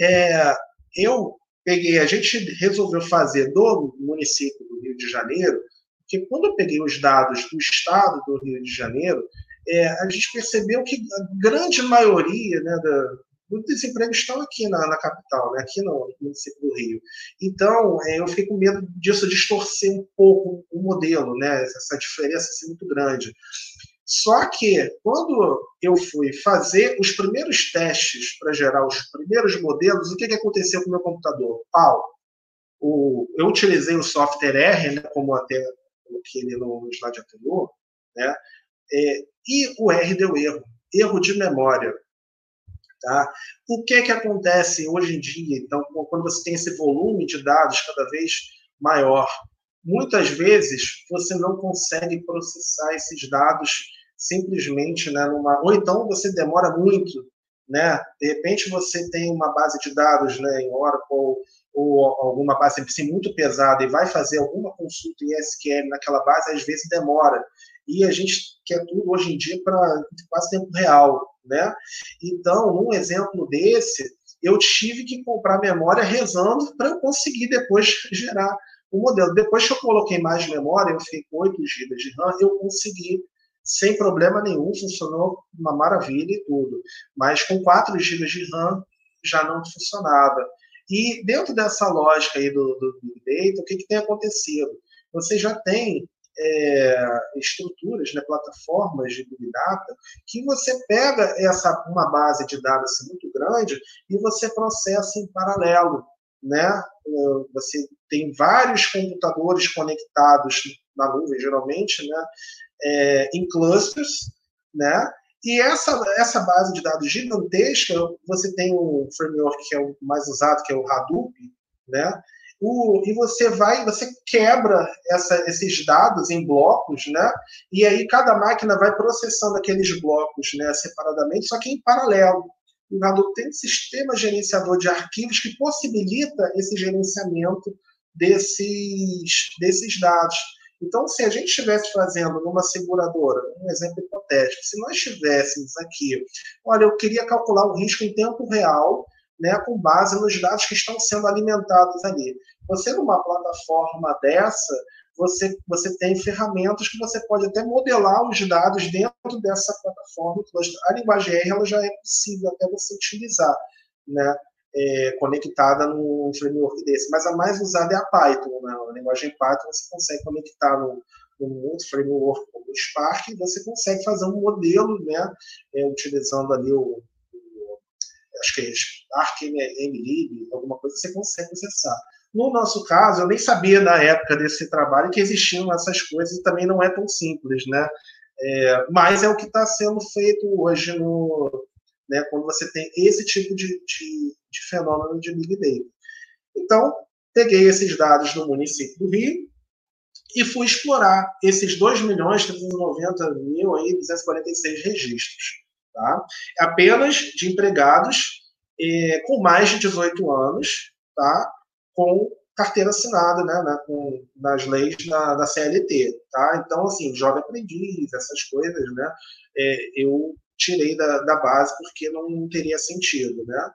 É, eu peguei, a gente resolveu fazer do município do Rio de Janeiro, porque quando eu peguei os dados do estado do Rio de Janeiro, é, a gente percebeu que a grande maioria né, da, do desemprego estão aqui na, na capital, né, aqui no, município do Rio. Então, é, eu fiquei com medo disso distorcer um pouco o modelo, né, essa diferença ser muito grande. Só que, quando eu fui fazer os primeiros testes para gerar os primeiros modelos, o que, que aconteceu com o meu computador? Pau. O, eu utilizei o software R, né, como até coloquei ele no slide anterior, né, é, e o R deu erro, erro de memória. Tá? O que, que acontece hoje em dia, então, quando você tem esse volume de dados cada vez maior? Muitas vezes você não consegue processar esses dados simplesmente, né, numa, ou então você demora muito, né? De repente você tem uma base de dados, né, em Oracle ou alguma base assim, muito pesada e vai fazer alguma consulta em SQL naquela base, às vezes demora. E a gente quer tudo hoje em dia para quase tempo real, né? Então, num exemplo desse, eu tive que comprar memória rezando para eu conseguir depois gerar o modelo. Depois que eu coloquei mais memória, eu fiquei com 8 GB de RAM, eu consegui sem problema nenhum, funcionou uma maravilha e tudo. Mas com 4 GB de RAM já não funcionava. E dentro dessa lógica aí do, do Big Data, o que, que tem acontecido? Você já tem é, estruturas, né, plataformas de Big Data, que você pega essa, uma base de dados assim, muito grande e você processa em paralelo. Né? Você tem vários computadores conectados na nuvem, geralmente, né? É, em clusters, né? E essa, essa base de dados gigantesca, você tem um framework que é o mais usado, que é o Hadoop, né? O, e você vai, você quebra essa, esses dados em blocos, né? E aí cada máquina vai processando aqueles blocos, né, separadamente, só que em paralelo. O Hadoop tem um sistema gerenciador de arquivos que possibilita esse gerenciamento desses, desses dados. Então, se a gente estivesse fazendo numa seguradora, um exemplo hipotético, se nós tivéssemos aqui, olha, eu queria calcular o risco em tempo real, né, com base nos dados que estão sendo alimentados ali. Você, numa plataforma dessa, você, você tem ferramentas que você pode até modelar os dados dentro dessa plataforma. A linguagem R ela já é possível até você utilizar. Né? É, conectada num framework desse. Mas a mais usada é a Python. Né? A linguagem Python você consegue conectar no, num outro framework como o Spark e você consegue fazer um modelo, né, é, utilizando ali o, o, acho que é Spark MLib, alguma coisa, você consegue acessar. No nosso caso, eu nem sabia na época desse trabalho que existiam essas coisas e também não é tão simples, né? É, mas é o que está sendo feito hoje no, né, quando você tem esse tipo de, de, de fenômeno de Big Data. Então, peguei esses dados do município do Rio e fui explorar esses 2 milhões 390 mil aí, 246 registros. Tá? Apenas de empregados eh, com mais de 18 anos, tá? com carteira assinada né, né, com, nas leis da, da CLT. Tá? Então, assim, jovem aprendiz, essas coisas, né, é, eu tirei da, da base porque não teria sentido, né?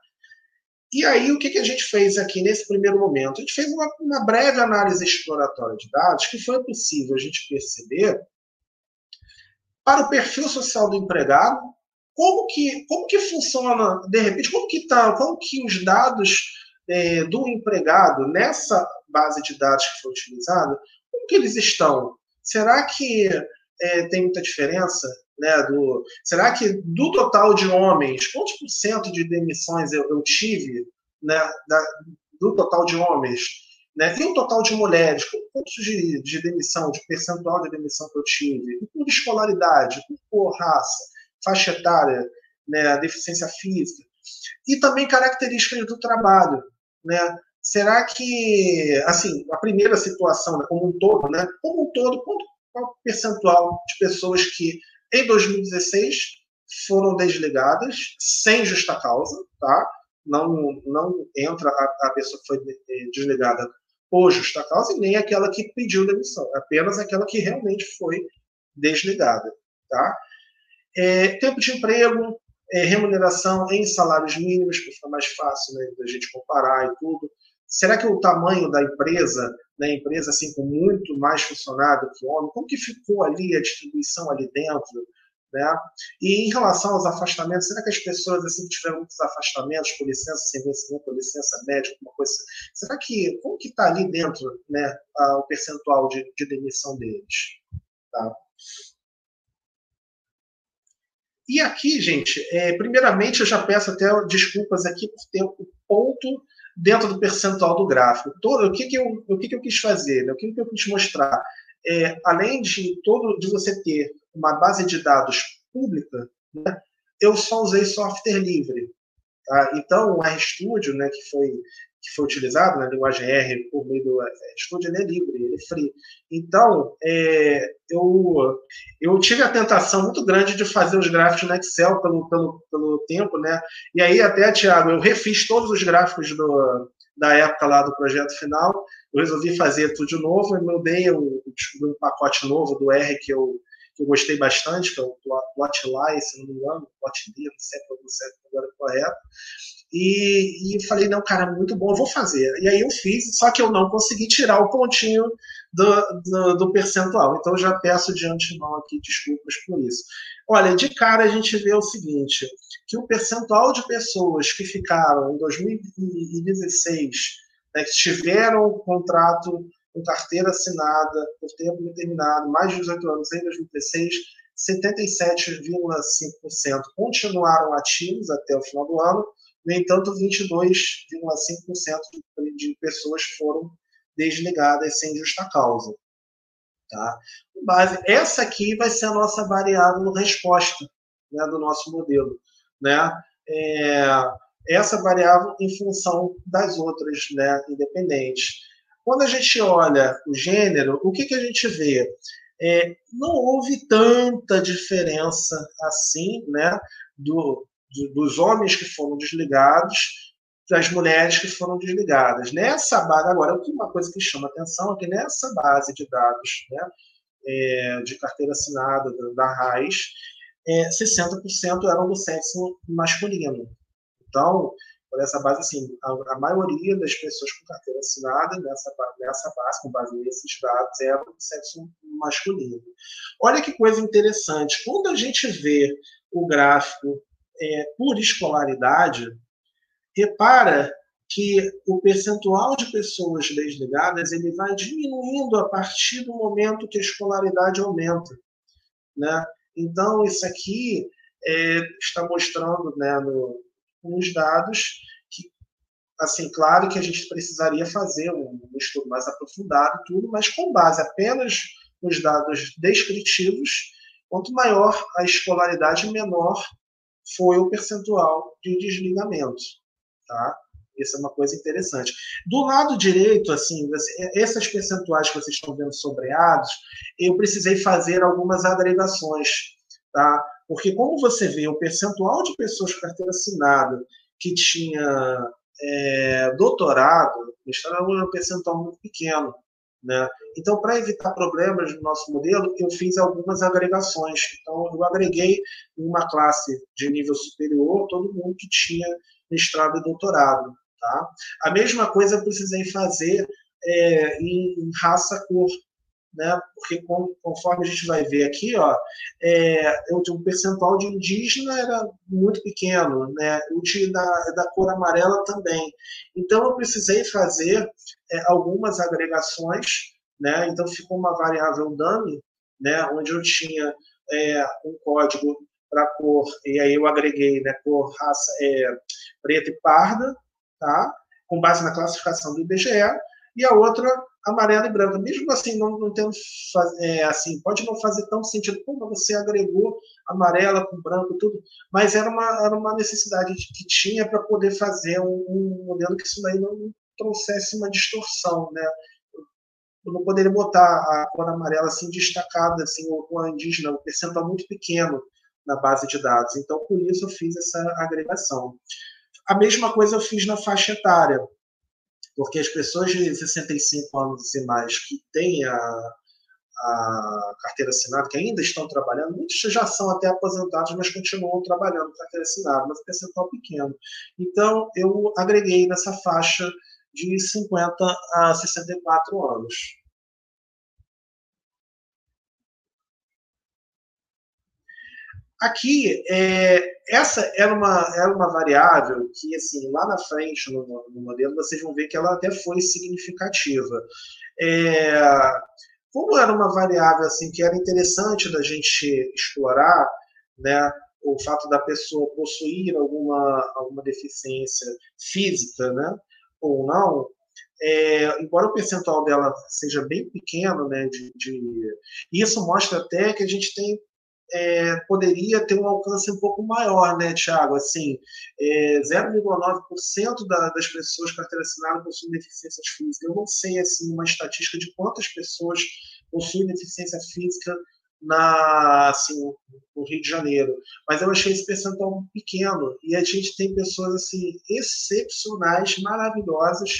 E aí, o que, que a gente fez aqui nesse primeiro momento? A gente fez uma, uma breve análise exploratória de dados que foi possível a gente perceber para o perfil social do empregado, como que, como que funciona, de repente, como que, tá, como que os dados é, do empregado nessa base de dados que foi utilizada, como que eles estão? Será que é, tem muita diferença? Né, do, será que do total de homens, quantos por cento de demissões eu, eu tive né, da, do total de homens? Né, e o total de mulheres, quantos de, de demissão, de percentual de demissão que eu tive? Por escolaridade, por raça, faixa etária, né, deficiência física. E também características do trabalho. Né? Será que, assim, a primeira situação, né, como um todo, né, como um todo, quanto, qual percentual de pessoas que em 2016 foram desligadas sem justa causa, tá? Não, não entra a, a pessoa que foi eh, desligada por justa causa e nem aquela que pediu demissão, apenas aquela que realmente foi desligada, tá? É, tempo de emprego, é, remuneração em salários mínimos, para ficar mais fácil né, da gente comparar e tudo. Será que o tamanho da empresa, né, empresa assim com muito mais funcionário que homem, como que ficou ali a distribuição ali dentro? Né? E em relação aos afastamentos, será que as pessoas assim tiveram muitos afastamentos por licença sem vencimento, por licença médica, alguma coisa, será que como que está ali dentro, né, o percentual de, de demissão deles? Tá? E aqui, gente, é, primeiramente eu já peço até desculpas aqui por ter o ponto dentro do percentual do gráfico. Todo, o que, que, eu, o que, que eu quis fazer? Né? O que, que eu quis mostrar? É, além de todo de você ter uma base de dados pública, né, eu só usei software livre. Tá? Então, o RStudio, né, que foi que foi utilizado na linguagem R por meio do RStudio, ele é livre, ele é free. Então, é, eu, eu tive a tentação muito grande de fazer os gráficos no Excel pelo, pelo, pelo tempo, né? E aí, até, Tiago, eu refiz todos os gráficos do, da época lá do projeto final, eu resolvi fazer tudo de novo, eu mudei o, um pacote novo do R que eu, que eu gostei bastante, que é o Plotly, se não me engano, Plotly, não sei se é agora correto, e, e falei, não, cara, muito bom, vou fazer. E aí eu fiz, só que eu não consegui tirar o pontinho do, do, do percentual. Então já peço de antemão aqui desculpas por isso. Olha, de cara a gente vê o seguinte, que o percentual de pessoas que ficaram em 2016, né, que tiveram contrato com carteira assinada por tempo determinado, mais de 18 anos em 2016, 77,5% continuaram ativos até o final do ano, no entanto, 22,5% de pessoas foram desligadas sem justa causa. Tá? Base, essa aqui vai ser a nossa variável resposta né, do nosso modelo. Né? É, essa variável em função das outras né, independentes. Quando a gente olha o gênero, o que, que a gente vê? É, não houve tanta diferença assim né, do, dos homens que foram desligados das mulheres que foram desligadas. Nessa base, agora, uma coisa que chama atenção é que nessa base de dados né, é, de carteira assinada da, da RAIS, é, 60% eram do sexo masculino. Então, por essa base, assim, a, a, maioria das pessoas com carteira assinada nessa, nessa base, com base nesses dados, eram do sexo masculino. Olha que coisa interessante. Quando a gente vê o gráfico é, por escolaridade, repara que o percentual de pessoas desligadas ele vai diminuindo a partir do momento que a escolaridade aumenta, né? Então isso aqui é, está mostrando, né, no, nos dados que, assim, claro que a gente precisaria fazer um, estudo mais aprofundado, tudo, mas com base apenas nos dados descritivos, quanto maior a escolaridade, menor foi o percentual de desligamento, tá? Isso é uma coisa interessante. Do lado direito, assim, essas percentuais que vocês estão vendo sobreados, eu precisei fazer algumas agregações, tá? Porque como você vê, o percentual de pessoas com carteira assinada que tinha é, doutorado, mestrado, era um percentual muito pequeno. Né? Então, para evitar problemas no nosso modelo, eu fiz algumas agregações. Então, eu agreguei uma classe de nível superior todo mundo que tinha mestrado e doutorado. Tá? A mesma coisa eu precisei fazer é, em raça-cor, né? porque conforme a gente vai ver aqui, ó, é, o percentual de indígena era muito pequeno, né? o de, da, da cor amarela também. Então, eu precisei fazer é, algumas agregações, né? então ficou uma variável dummy, né? onde eu tinha é, um código para cor, e aí eu agreguei né, cor, raça é, preta e parda, tá? com base na classificação do IBGE, e a outra amarela e branca. Mesmo assim, não, não tendo, é, assim, pode não fazer tão sentido, como você agregou amarela com branco, tudo, mas era uma, era uma necessidade que tinha para poder fazer um, um, modelo que isso daí não trouxesse uma distorção, né? Eu não poderia botar a cor amarela assim destacada, assim, ou com a indígena, um percentual muito pequeno na base de dados. Então, por isso eu fiz essa agregação. A mesma coisa eu fiz na faixa etária porque as pessoas de 65 anos e mais que têm a, a carteira assinada, que ainda estão trabalhando, muitos já são até aposentados, mas continuam trabalhando com carteira assinada, mas percentual pequeno. Então, eu agreguei nessa faixa de 50 a 64 anos. Aqui, é, essa era uma, era uma variável que, assim, lá na frente, no, no modelo, vocês vão ver que ela até foi significativa. É, como era uma variável assim que era interessante da gente explorar, né, o fato da pessoa possuir alguma, alguma deficiência física, né, ou não, é, embora o percentual dela seja bem pequeno, né, de, de, isso mostra até que a gente tem é, poderia ter um alcance um pouco maior, né, Tiago? Assim, é, 0,9% da, das pessoas carteira assinada possuem deficiências físicas. Eu não sei assim uma estatística de quantas pessoas possuem deficiência física na, assim, no Rio de Janeiro. Mas eu achei esse percentual pequeno. E a gente tem pessoas assim excepcionais, maravilhosas,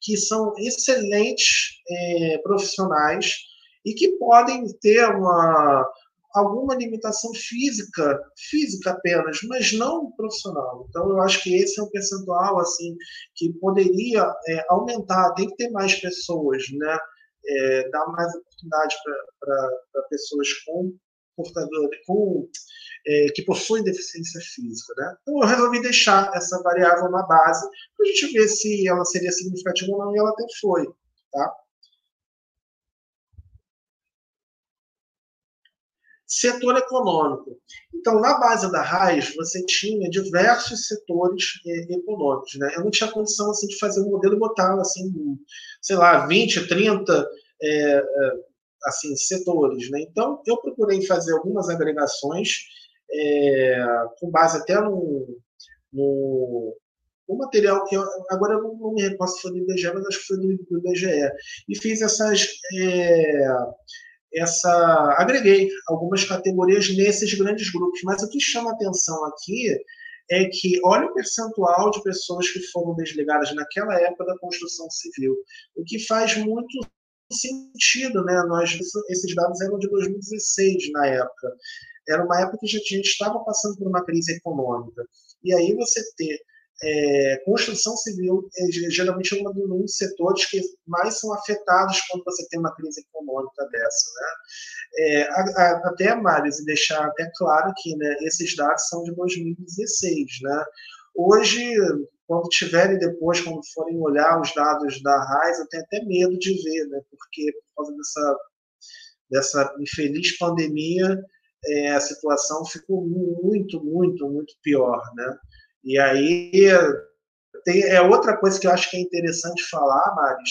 que são excelentes é, profissionais e que podem ter uma alguma limitação física, física apenas, mas não profissional. Então, eu acho que esse é um percentual assim que poderia é, aumentar. Tem que ter mais pessoas, né? É, dar mais oportunidade para pessoas com portadores, com é, que possuem deficiência física, né? Então, eu resolvi deixar essa variável na base para a gente ver se ela seria significativa ou não, e ela até foi, tá? Setor econômico. Então, na base da RAIS, você tinha diversos setores eh, econômicos. Né? Eu não tinha condição assim, de fazer um modelo e botar, assim, sei lá, 20, 30 é, assim, setores. Né? Então, eu procurei fazer algumas agregações, é, com base até no, no, no material que eu, agora eu não, não me recordo se foi do IBGE, mas acho que foi do, do IBGE. E fiz essas. É, essa agreguei algumas categorias nesses grandes grupos, mas o que chama atenção aqui é que olha o percentual de pessoas que foram desligadas naquela época da construção civil, o que faz muito sentido, né? Nós esses dados eram de 2016 na época. Era uma época que a gente estava passando por uma crise econômica. E aí você ter é, construção civil é, geralmente é um dos setores que mais são afetados quando você tem uma crise econômica dessa. Né? É, a, a, até, Maris, deixar até claro que né, esses dados são de 2016. Né? Hoje, quando tiverem depois, quando forem olhar os dados da RAIS, eu tenho até medo de ver, né? porque por causa dessa, dessa infeliz pandemia, é, a situação ficou muito, muito, muito pior. Né? E aí tem, é outra coisa que eu acho que é interessante falar, Maris,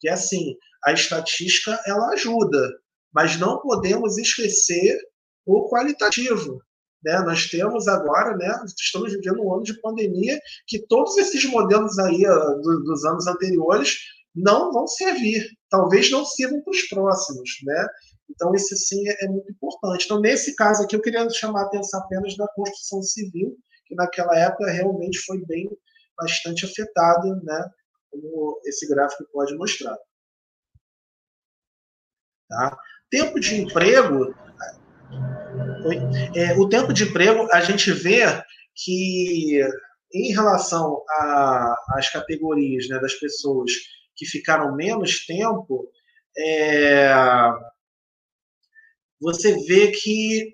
que é assim, a estatística ela ajuda, mas não podemos esquecer o qualitativo. Né? Nós temos agora, né, estamos vivendo um ano de pandemia que todos esses modelos aí do, dos anos anteriores não vão servir, talvez não sirvam para os próximos, né? Então, isso sim é, é muito importante. Então, nesse caso aqui, eu queria chamar a atenção apenas da construção civil, que naquela época realmente foi bem bastante afetado, né, como esse gráfico pode mostrar. Tá? Tempo de emprego, é, o tempo de emprego, a gente vê que em relação às categorias né, das pessoas que ficaram menos tempo, é, você vê que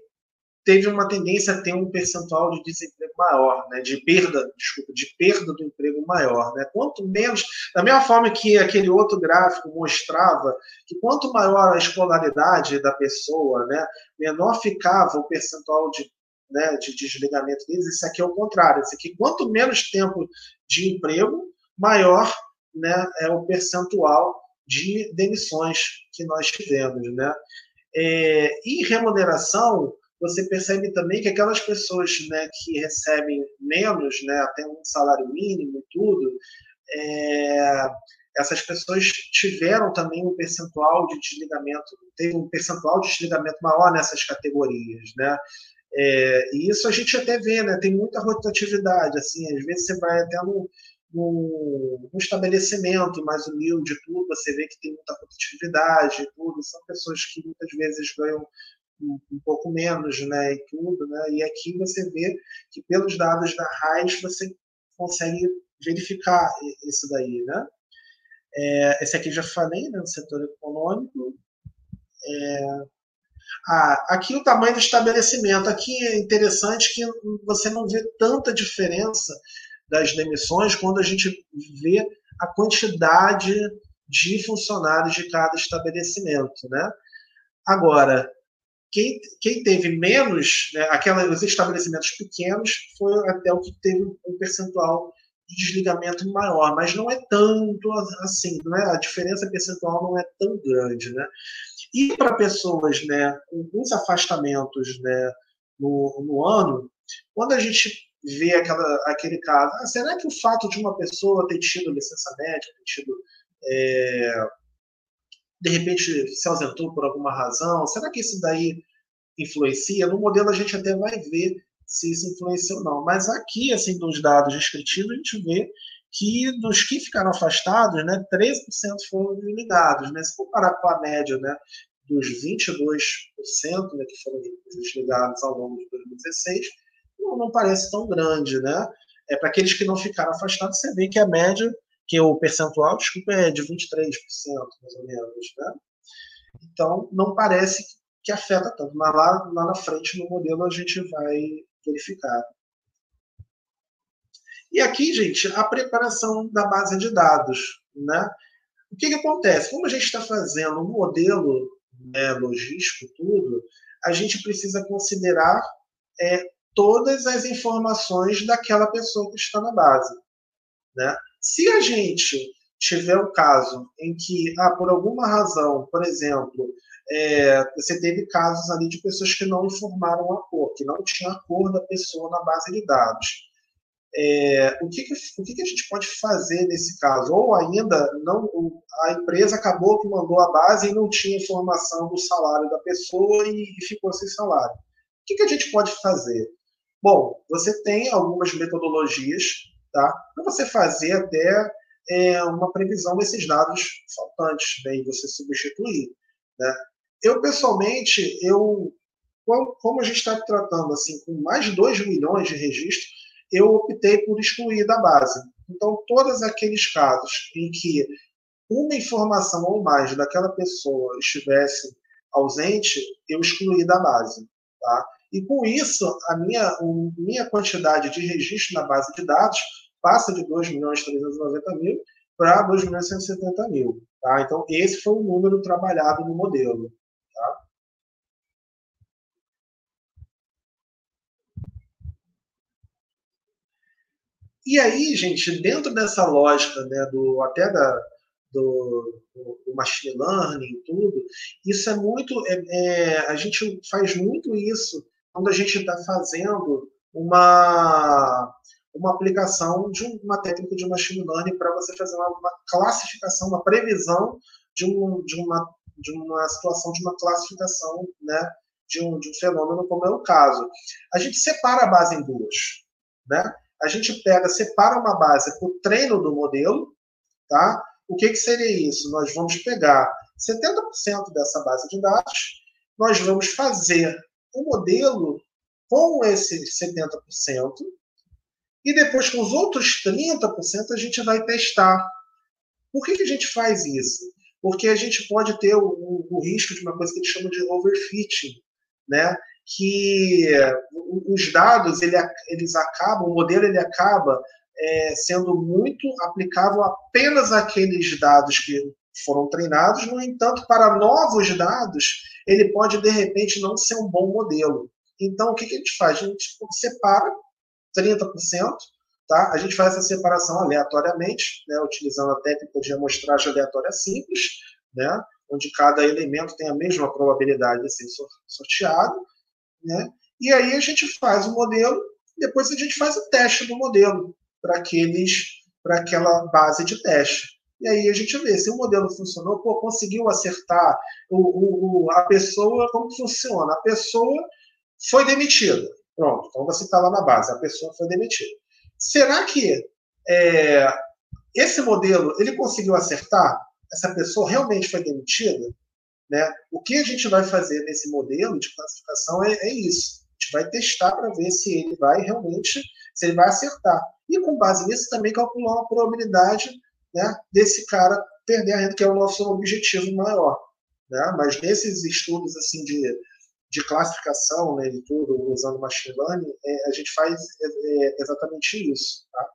teve uma tendência a ter um percentual de desemprego maior, né, de perda, desculpa, de perda do emprego maior, né? Quanto menos, da mesma forma que aquele outro gráfico mostrava que quanto maior a escolaridade da pessoa, né, menor ficava o percentual de né, de desligamento deles, isso aqui é o contrário. Isso aqui, quanto menos tempo de emprego, maior né, é o percentual de demissões que nós tivemos. Né? É, e remuneração, você percebe também que aquelas pessoas né, que recebem menos, né, até um salário mínimo e tudo, é, essas pessoas tiveram também um percentual de desligamento, tem um percentual de desligamento maior nessas categorias, né? É, e isso a gente até vê, né? Tem muita rotatividade, assim, às vezes você vai até no, no estabelecimento mais humilde, tudo, você vê que tem muita rotatividade, tudo, são pessoas que muitas vezes ganham um, pouco menos, né, e tudo, né, e aqui você vê que pelos dados da RAIS você consegue verificar isso daí, né. É, esse aqui já falei, né, no setor econômico. É, ah, aqui o tamanho do estabelecimento. Aqui é interessante que você não vê tanta diferença das demissões quando a gente vê a quantidade de funcionários de cada estabelecimento, né? Agora, quem, quem teve menos, né, aquela, os estabelecimentos pequenos, foi até o que teve um percentual de desligamento maior, mas não é tanto assim, né? a diferença percentual não é tão grande. Né? E para pessoas né, com alguns afastamentos né, no, no ano, quando a gente vê aquela, aquele caso, ah, será que o fato de uma pessoa ter tido licença médica, ter tido. É, de repente se ausentou por alguma razão, será que isso daí influencia? No modelo a gente até vai ver se isso influencia ou não. Mas aqui, assim, dos dados descritivos, a gente vê que dos que ficaram afastados, né, 13% foram desligados. Né? Se comparar com a média né, dos 22% né, que foram desligados ao longo de 2016, não, não parece tão grande. Né? É, Para aqueles que não ficaram afastados, você vê que a média, que o percentual, desculpa, é de 23%, mais ou menos. Né? Então, não parece que afeta tanto, mas lá, lá na frente no modelo a gente vai verificar. E aqui, gente, a preparação da base de dados. Né? O que, que acontece? Como a gente está fazendo um modelo né, logístico, tudo, a gente precisa considerar é, todas as informações daquela pessoa que está na base. Né? Se a gente tiver um caso em que, ah, por alguma razão, por exemplo, é, você teve casos ali de pessoas que não informaram a cor, que não tinha a cor da pessoa na base de dados. É, o que, que, o que, que, a gente pode fazer nesse caso? Ou ainda não, a empresa acabou que mandou a base e não tinha informação do salário da pessoa e, e ficou sem salário. O que, que a gente pode fazer? Bom, você tem algumas metodologias tá, para você fazer até é, uma previsão desses dados faltantes, e você substituir. Né? Eu, pessoalmente, eu, como a gente está tratando assim, com mais de 2 milhões de registros, eu optei por excluir da base. Então, todos aqueles casos em que uma informação ou mais daquela pessoa estivesse ausente, eu excluí da base. Tá? E com isso, a minha, a minha quantidade de registro na base de dados passa de 2 milhões 390 mil para 2 milhões 170 mil. Tá? Então, esse foi o número trabalhado no modelo. E aí, gente, dentro dessa lógica, né, do, até da, do, do, machine learning e tudo, isso é muito. É, é, a gente faz muito isso quando a gente está fazendo uma, uma aplicação de uma técnica de machine learning para você fazer uma, uma, classificação, uma previsão de, um, de, uma, de uma situação, de uma classificação né, de, um, de um fenômeno, como é o caso. A gente separa a base em duas. Né? a gente pega, separa uma base para o treino do modelo, tá? O que, que seria isso? Nós vamos pegar 70% dessa base de dados, nós vamos fazer o um modelo com esses 70%, e depois com os outros 30% a gente vai testar. Por que, que a gente faz isso? Porque a gente pode ter o, o, o risco de uma coisa que eles chamam de overfitting, né? que os dados ele, eles acabam, o modelo ele acaba é, sendo muito aplicável apenas àqueles dados que foram treinados, no entanto, para novos dados, ele pode de repente não ser um bom modelo. Então, o que, que a gente faz? A gente separa 30%, tá? a gente faz essa separação aleatoriamente, né, utilizando a técnica de amostragem aleatória simples, né, onde cada elemento tem a mesma probabilidade de ser sorteado, né? E aí a gente faz o modelo, depois a gente faz o teste do modelo para aqueles, para aquela base de teste. E aí a gente vê se o modelo funcionou, pô, conseguiu acertar o, o, a pessoa, como funciona? A pessoa foi demitida. Pronto, então você está lá na base, a pessoa foi demitida. Será que é, esse modelo ele conseguiu acertar? Essa pessoa realmente foi demitida? Né? O que a gente vai fazer nesse modelo de classificação é, é isso. A gente vai testar para ver se ele vai realmente, se ele vai acertar. E com base nisso também calcular uma probabilidade né, desse cara perder a renda, que é o nosso objetivo maior. Né? Mas nesses estudos assim de, de classificação né, e tudo, usando machine learning, é, a gente faz é, é exatamente isso. Tá?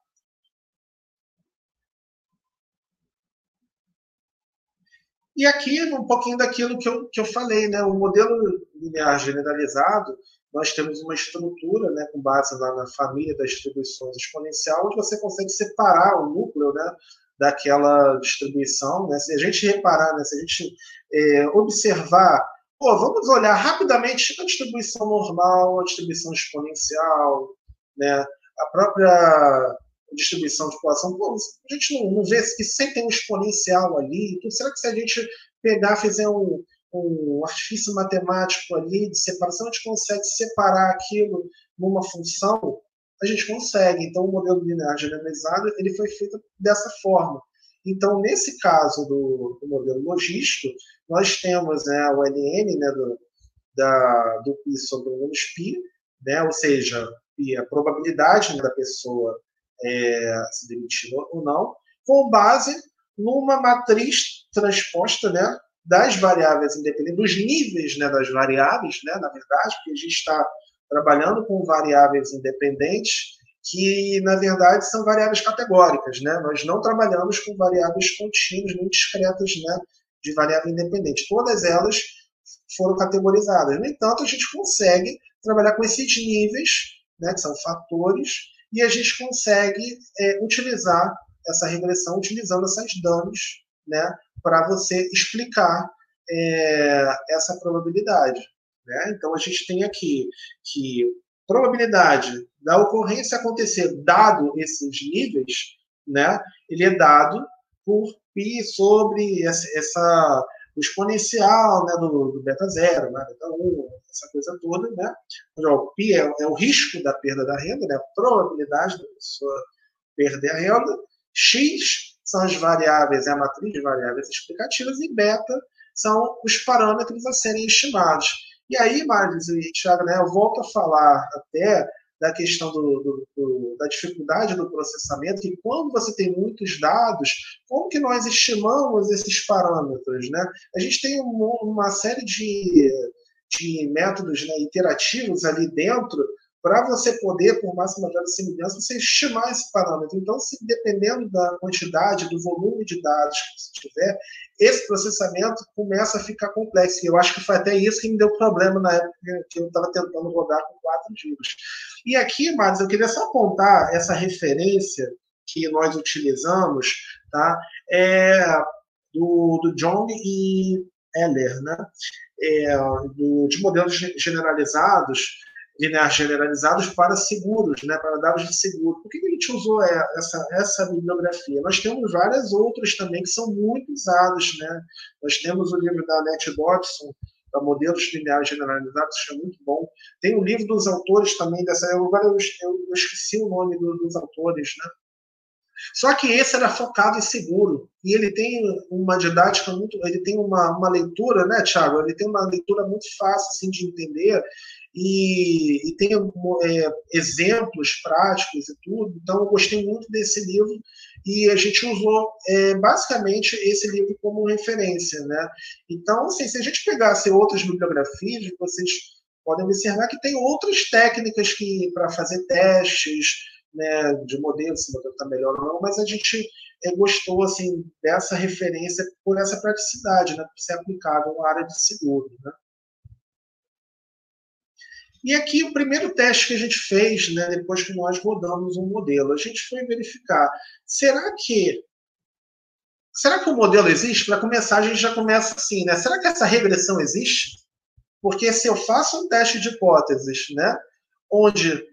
E aqui, um pouquinho daquilo que eu, que eu falei, né? o modelo linear generalizado, nós temos uma estrutura, né, com base lá na família das distribuições exponencial, onde você consegue separar o núcleo, né, daquela distribuição. Né? Se a gente reparar, né? se a gente é, observar, pô, vamos olhar rapidamente a distribuição normal, a distribuição exponencial, né? a própria distribuição de população, pô, a gente não, não vê que sempre tem um exponencial ali. Então, será que se a gente pegar, fizer um, um artifício matemático ali de separação, a gente consegue separar aquilo numa função? A gente consegue. Então, o modelo linear generalizado ele foi feito dessa forma. Então, nesse caso do, do modelo logístico, nós temos né, o LN né, do, da, do π sobre o menos π, né, ou seja, a probabilidade né, da pessoa é, se demitir ou não, com base numa matriz transposta né, das variáveis independentes, dos níveis né, das variáveis, né, na verdade, porque a gente está trabalhando com variáveis independentes que, na verdade, são variáveis categóricas. Né? Nós não trabalhamos com variáveis contínuas nem discretas né, de variável independente. Todas elas foram categorizadas. No entanto, a gente consegue trabalhar com esses níveis, né, que são fatores, e a gente consegue é, utilizar essa regressão utilizando essas dummies né, para você explicar é, essa probabilidade. Né? Então, a gente tem aqui que probabilidade da ocorrência acontecer dado esses níveis, né, ele é dado por π sobre essa, essa o exponencial né, do, do beta zero, né, beta 1, essa coisa toda, né? O π é, é, o risco da perda da renda, né, a probabilidade da pessoa perder a renda, x são as variáveis, é a matriz de variáveis explicativas, e beta são os parâmetros a serem estimados. E aí, Marcos e Thiago, né, eu volto a falar até da questão do, do, do, da dificuldade do processamento, que quando você tem muitos dados, como que nós estimamos esses parâmetros? Né? A gente tem uma, série de, de métodos né, interativos ali dentro para você poder, por máxima semelhança, você estimar esse parâmetro. Então, se dependendo da quantidade, do volume de dados que você tiver, esse processamento começa a ficar complexo. E eu acho que foi até isso que me deu problema na época que eu estava tentando rodar com 4 gigas. E aqui, Marcos, eu queria só apontar essa referência que nós utilizamos, tá? É do, do John e Eller, né? É, do, de modelos generalizados lineares generalizados para seguros, né, para dados de seguro. Por que a gente usou essa, essa bibliografia? Nós temos várias outras também que são muito usadas. Né? Nós temos o livro da Annette Dodson, para modelos lineares generalizados, que é muito bom. Tem o livro dos autores também dessa. Eu, agora eu, eu esqueci o nome do, dos autores, né? Só que esse era focado em seguro. E ele tem uma didática muito. Ele tem uma, uma leitura, né, Tiago? Ele tem uma leitura muito fácil assim, de entender e, e tem é, exemplos práticos e tudo. Então, eu gostei muito desse livro e a gente usou é, basicamente esse livro como referência, né? Então, assim, se a gente pegasse outras bibliografias, vocês podem observar que tem outras técnicas que para fazer testes né, de modelo, se o modelo está melhor ou não, mas a gente é, gostou assim dessa referência por essa praticidade, né, por ser aplicável à área de seguro, né? E aqui o primeiro teste que a gente fez, né, depois que nós rodamos um modelo, a gente foi verificar, será que será que o modelo existe? Para começar, a gente já começa assim, né? Será que essa regressão existe? Porque se eu faço um teste de hipóteses, né, onde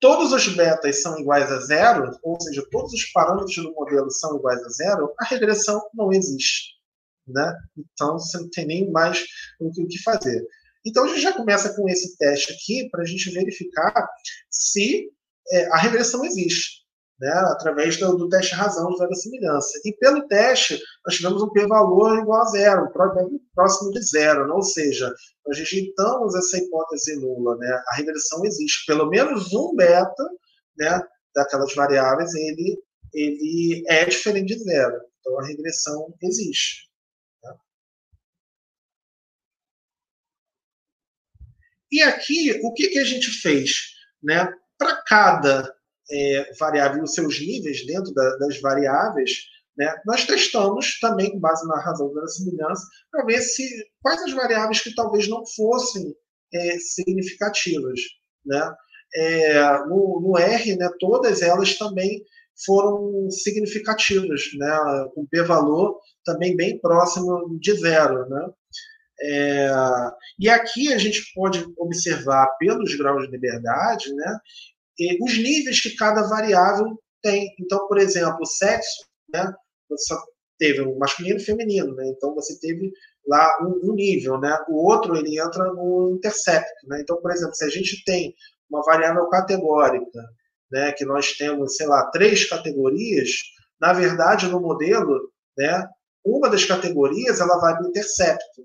todos os betas são iguais a zero, ou seja, todos os parâmetros do modelo são iguais a zero, a regressão não existe. Né? Então, você não tem nem mais o que fazer. Então a gente já começa com esse teste aqui para a gente verificar se é, a regressão existe, né, através do, do teste razão de semelhança. E pelo teste, nós tivemos um p-valor igual a zero, próximo de zero, né? ou seja, nós rejeitamos essa hipótese nula. Né? A regressão existe. Pelo menos um beta né, daquelas variáveis, ele, ele é diferente de zero. Então a regressão existe. E aqui, o que, que a gente fez? Né? Para cada é, variável, os seus níveis dentro da, das variáveis, né, nós testamos também, com base na razão da semelhança, para ver se quais as variáveis que talvez não fossem é, significativas. Né? É, no, no, R, né, todas elas também foram significativas, né, com p-valor também bem próximo de zero. Né? É, e aqui a gente pode observar pelos graus de liberdade né, os níveis que cada variável tem. Então, por exemplo, o sexo, né, você teve o masculino e o feminino, né, então você teve lá um, um, nível, né, o outro ele entra no intercepto. Né, então, por exemplo, se a gente tem uma variável categórica, né, que nós temos, sei lá, três categorias, na verdade, no modelo, né, uma das categorias ela vai no intercepto,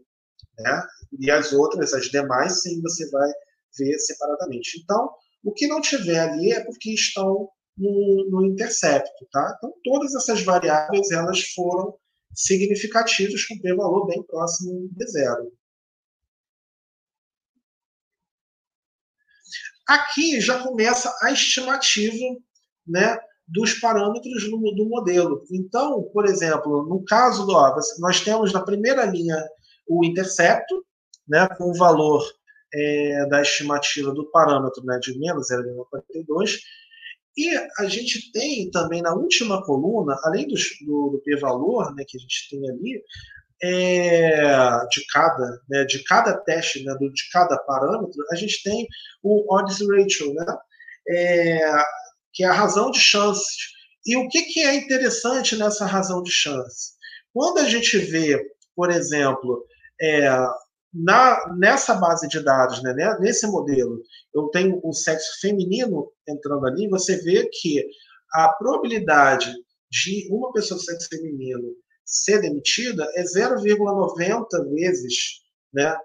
né, e as outras, as demais, sim, você vai ver separadamente. Então, o que não tiver ali é porque estão no, no intercepto, tá? Então, todas essas variáveis, elas foram significativas com p-valor bem próximo de zero. Aqui já começa a estimativa né, dos parâmetros do, do, modelo. Então, por exemplo, no caso do ó, nós temos na primeira linha o intercepto, né, com o valor é, da estimativa do parâmetro né, de menos 0,42, e a gente tem também na última coluna, além do, do, do p-valor né, que a gente tem ali, é, de cada né, de cada teste, né, de cada parâmetro, a gente tem o odds ratio, né, é, que é a razão de chances. E o que, que é interessante nessa razão de chance? Quando a gente vê, por exemplo, é, na, nessa base de dados, né, né, nesse modelo, eu tenho o sexo feminino entrando ali, você vê que a probabilidade de uma pessoa do sexo feminino ser demitida é 0,90 vezes né,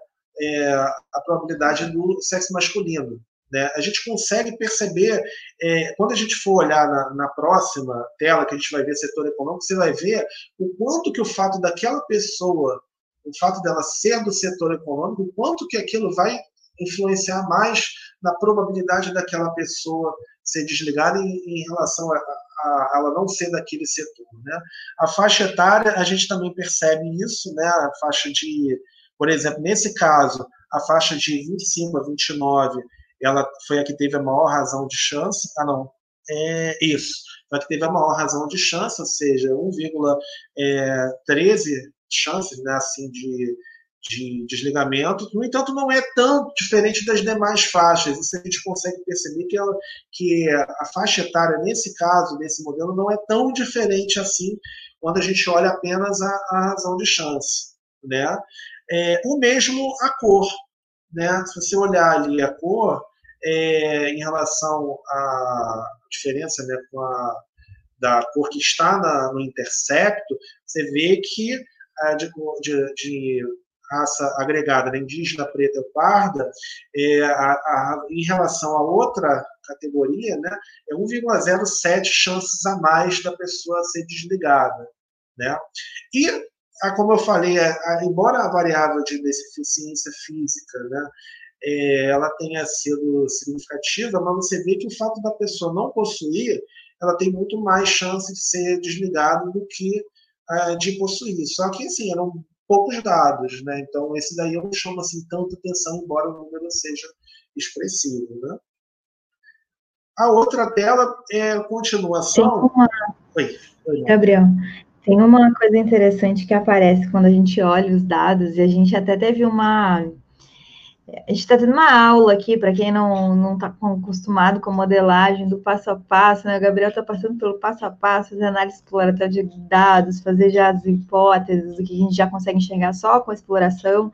é, a probabilidade do sexo masculino. Né? A gente consegue perceber, é, quando a gente for olhar na, na, próxima tela, que a gente vai ver setor econômico, você vai ver o quanto que o fato daquela pessoa, o fato dela ser do setor econômico, quanto que aquilo vai influenciar mais na probabilidade daquela pessoa ser desligada em, em relação a, a, ela não ser daquele setor. Né? A faixa etária, a gente também percebe isso, né? a faixa de, por exemplo, nesse caso, a faixa de 25 a 29, ela foi a que teve a maior razão de chance. Ah, não, é isso, foi a que teve a maior razão de chance, ou seja, 1,13 é, chances né, assim, de, de desligamento. No entanto, não é tão diferente das demais faixas. Isso a gente consegue perceber que, ela, que a faixa etária, nesse caso, nesse modelo, não é tão diferente assim quando a gente olha apenas a, a razão de chance. Né? É, o mesmo a cor. Né? Se você olhar ali a cor, é, em relação à diferença né, com a, da cor que está na, no intercepto, você vê que de, de, de raça agregada, né, indígena, preta ou parda, é, a, a, em relação a outra categoria, né, é 1,07 chances a mais da pessoa ser desligada. Né? E, como eu falei, embora a variável de deficiência física né, é, ela tenha sido significativa, mas você vê que o fato da pessoa não possuir, ela tem muito mais chance de ser desligada do que é, de possuir. Só que, assim, eram poucos dados, né? Então, esse daí eu não chamo assim tanta atenção, embora o número seja expressivo, né? A outra tela é a continuação. Uma... Oi, Oi, Gabriel, tem uma coisa interessante que aparece quando a gente olha os dados, e a gente até teve uma a gente está tendo uma aula aqui, para quem não está acostumado com modelagem do passo a passo, né? O Gabriel está passando pelo passo a passo, fazer análise exploratória de dados, fazer já as hipóteses, o que a gente já consegue enxergar só com a exploração.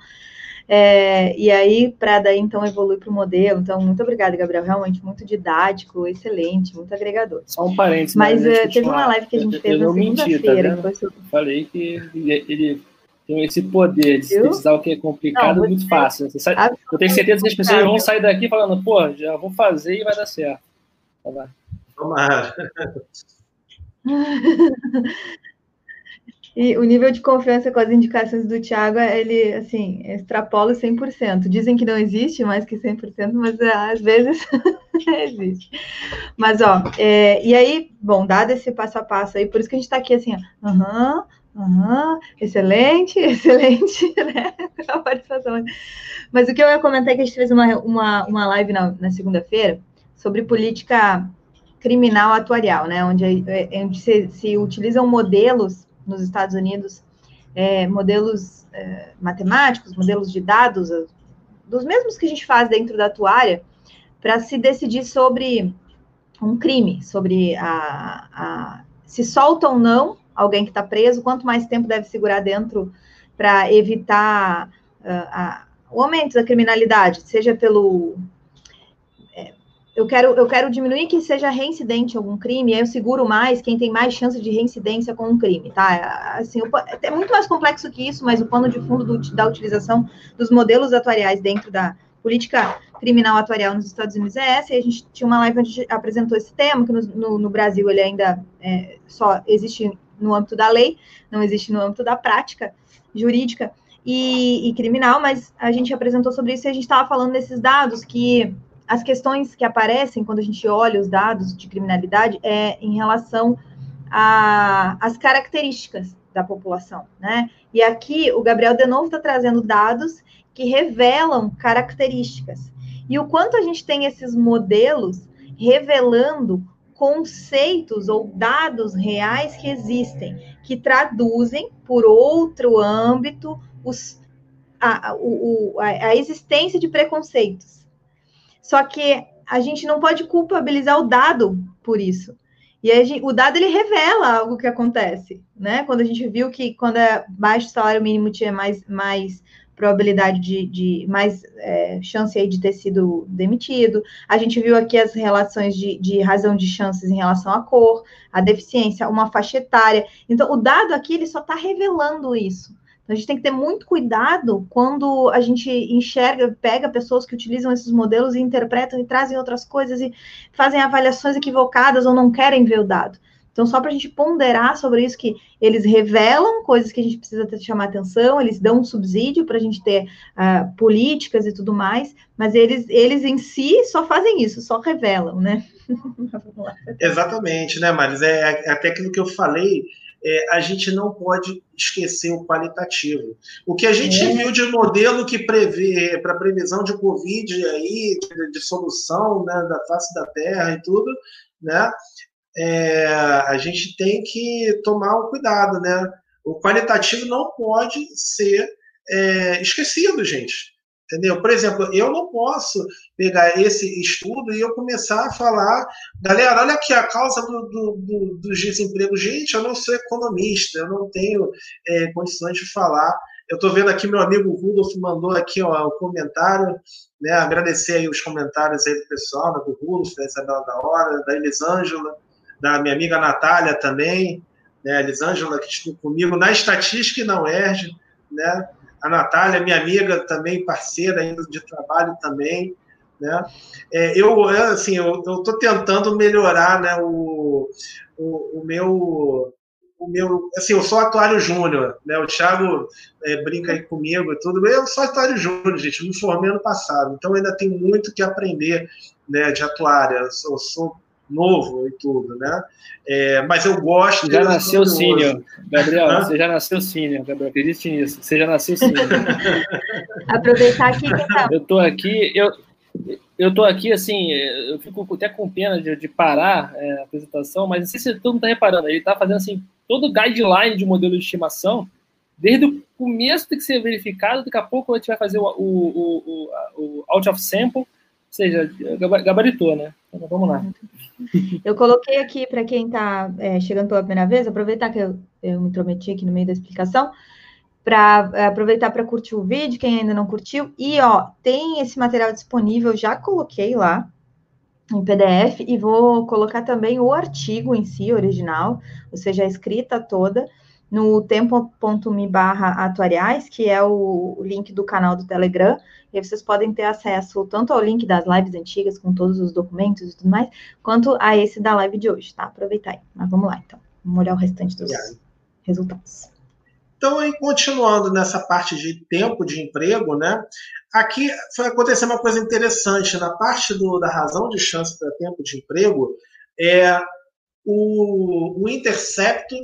É, e aí, para daí, então, evoluir para o modelo. Então, muito obrigada, Gabriel. Realmente muito didático, excelente, muito agregador. Só um parênteses. Mas uh, teve uma live que a gente fez na segunda-feira. Tá Falei que ele tem esse poder de sintetizar o que é complicado não, muito fácil. Sai, eu tenho certeza que as pessoas vão sair daqui falando, pô, já vou fazer e vai dar certo. Tá Tomara. <laughs> E o nível de confiança com as indicações do Thiago, ele, assim, extrapola 100%. Dizem que não existe mais que 100%, mas é, às vezes <laughs> existe. Mas, ó, é, e aí, bom, dado esse passo a passo aí, por isso que a gente está aqui assim, aham, uh Uhum, excelente, <laughs> excelente, né? A participação. Mas o que eu ia comentar é que a gente fez uma, uma, uma live na, na segunda-feira sobre política criminal atuarial, né? Onde, é, é, onde se, se, utilizam modelos nos Estados Unidos, é, modelos é, matemáticos, modelos de dados, dos mesmos que a gente faz dentro da atuária, para se decidir sobre um crime, sobre a, a se solta ou não alguém que está preso, quanto mais tempo deve segurar dentro para evitar uh, a, o aumento da criminalidade, seja pelo é, eu quero, eu quero diminuir que seja reincidente algum crime, aí eu seguro mais quem tem mais chance de reincidência com um crime, tá? Assim, é muito mais complexo que isso, mas o pano de fundo do, da utilização dos modelos atuariais dentro da política criminal atuarial nos Estados Unidos é essa, e a gente tinha uma live onde apresentou esse tema, que no, no, no Brasil ele ainda é, só existe no âmbito da lei, não existe no âmbito da prática jurídica, e, e criminal, mas a gente apresentou sobre isso e a gente estava falando desses dados que as questões que aparecem quando a gente olha os dados de criminalidade é em relação às características da população, né? E aqui o Gabriel de novo está trazendo dados que revelam características. E o quanto a gente tem esses modelos revelando conceitos ou dados reais que existem, que traduzem por outro âmbito os, a, a, a existência de preconceitos. Só que a gente não pode culpabilizar o dado por isso. E gente, o dado ele revela algo que acontece, né? Quando a gente viu que quando é baixo salário mínimo tinha mais, mais probabilidade de, de mais é, chance aí de ter sido demitido. A gente viu aqui as relações de, de razão de chances em relação à cor, a deficiência, uma faixa etária. Então, o dado aqui ele só está revelando isso. Então, a gente tem que ter muito cuidado quando a gente enxerga, pega pessoas que utilizam esses modelos e interpretam e trazem outras coisas e fazem avaliações equivocadas ou não querem ver o dado. Então, só para a gente ponderar sobre isso, que eles revelam coisas que a gente precisa ter, chamar atenção, eles dão um subsídio para a gente ter uh, políticas e tudo mais, mas eles, eles em si só fazem isso, só revelam, né? <laughs> Exatamente, né, Maris? É, é até aquilo que eu falei, é, a gente não pode esquecer o qualitativo. O que a gente é. viu de modelo que prevê para previsão de Covid aí, de, de, solução né, da face da Terra e tudo, né? É, a gente tem que tomar um cuidado, né? O qualitativo não pode ser é, esquecido, gente. Entendeu? Por exemplo, eu não posso pegar esse estudo e eu começar a falar, galera, olha aqui a causa do, do, do, dos desempregos. Gente, eu não sou economista, eu não tenho é, condições de falar. Eu estou vendo aqui, meu amigo Rudolf mandou aqui um comentário, né? Agradecer aí os comentários aí do pessoal, né, do Rudolf, da Isabela da Hora, da Elisângela, da minha amiga Natália também, né? A Elisângela que esteve comigo na estatística e na UERJ, né? a Natália, minha amiga também, parceira ainda de trabalho também, né? É, eu, assim, eu estou tentando melhorar, né, o, o, o, meu, o meu, assim, eu sou atuário júnior, né? O Thiago é, brinca aí comigo e tudo, eu sou atuário júnior, gente, me formei ano passado, então ainda tenho muito que aprender, né, de atuária, eu sou, sou novo e tudo, né? É, mas eu gosto. Já nasceu sênior, Gabriel. Hã? Você já nasceu sênior, Gabriel. Acredite nisso. Você já nasceu sênior. <laughs> Aproveitar aqui que tá. Eu tô aqui, eu, eu tô aqui assim, eu fico até com pena de, de parar é, a apresentação, mas não sei se todo mundo está reparando. Ele está fazendo assim todo o guideline de modelo de estimação. Desde o começo tem que ser verificado, daqui a pouco a gente vai fazer o, o, o, o out of sample, seja, gabaritou, né? Então, vamos lá. Eu coloquei aqui para quem está é, chegando pela primeira vez, aproveitar que eu, eu me intrometi aqui no meio da explicação, para é, aproveitar para curtir o vídeo, quem ainda não curtiu. E, ó, tem esse material disponível, já coloquei lá em PDF e vou colocar também o artigo em si, original, ou seja, a escrita toda, no tempo.me barra atuariais, que é o link do canal do Telegram, e vocês podem ter acesso tanto ao link das lives antigas, com todos os documentos e tudo mais, quanto a esse da live de hoje, tá? Aproveitar aí. Mas vamos lá, então. Vamos olhar o restante dos resultados. Então, aí, continuando nessa parte de tempo de emprego, né? Aqui foi acontecer uma coisa interessante. Na parte do, da razão de chance para tempo de emprego, é o, o intercepto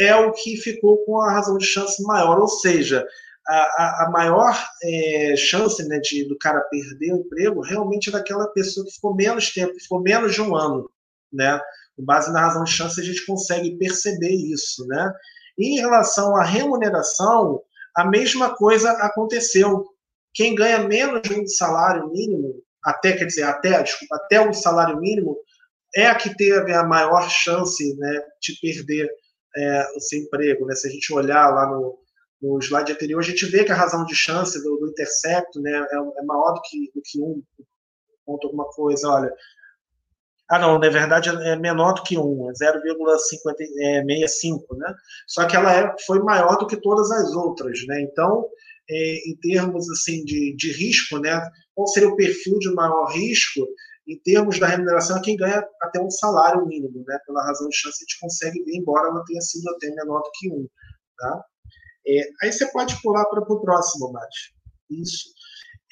é o que ficou com a razão de chance maior, ou seja, a, a, maior é, chance né, de, do cara perder o emprego realmente é daquela pessoa que ficou menos tempo, ficou menos de um ano. né? Com base na razão de chance, a gente consegue perceber isso, né? E em relação à remuneração, a mesma coisa aconteceu. Quem ganha menos de um salário mínimo, até, quer dizer, até, desculpa, até um salário mínimo, é a que teve a maior chance né, de perder é, o seu emprego. Né? Se a gente olhar lá no, no slide anterior, a gente vê que a razão de chance do, do intercepto né, é, é, maior do que, do que um ponto alguma coisa. Olha, ah, não, na verdade é menor do que 1, é 0,65, né? Só que ela é, foi maior do que todas as outras, né? Então, é, em termos assim de, de risco, né? Qual seria o perfil de maior risco? Em termos da remuneração, é quem ganha até um salário mínimo, né? Pela razão de chance, a gente consegue ver, embora ela tenha sido até menor do que 1, tá? É, aí você pode pular para o próximo, Mati. Isso.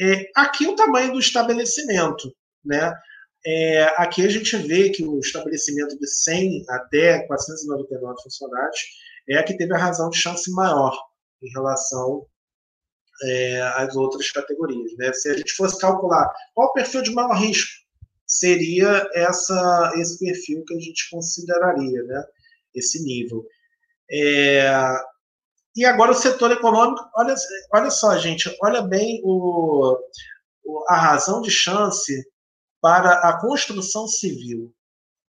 É, aqui o tamanho do estabelecimento, né? É, aqui a gente vê que o estabelecimento de 100 até 499 funcionários é a que teve a razão de chance maior em relação é, às outras categorias. Né? Se a gente fosse calcular qual o perfil de maior risco, seria essa, esse perfil que a gente consideraria, né? esse nível. É, e agora o setor econômico, olha, olha só, gente, olha bem o, a razão de chance para a construção civil.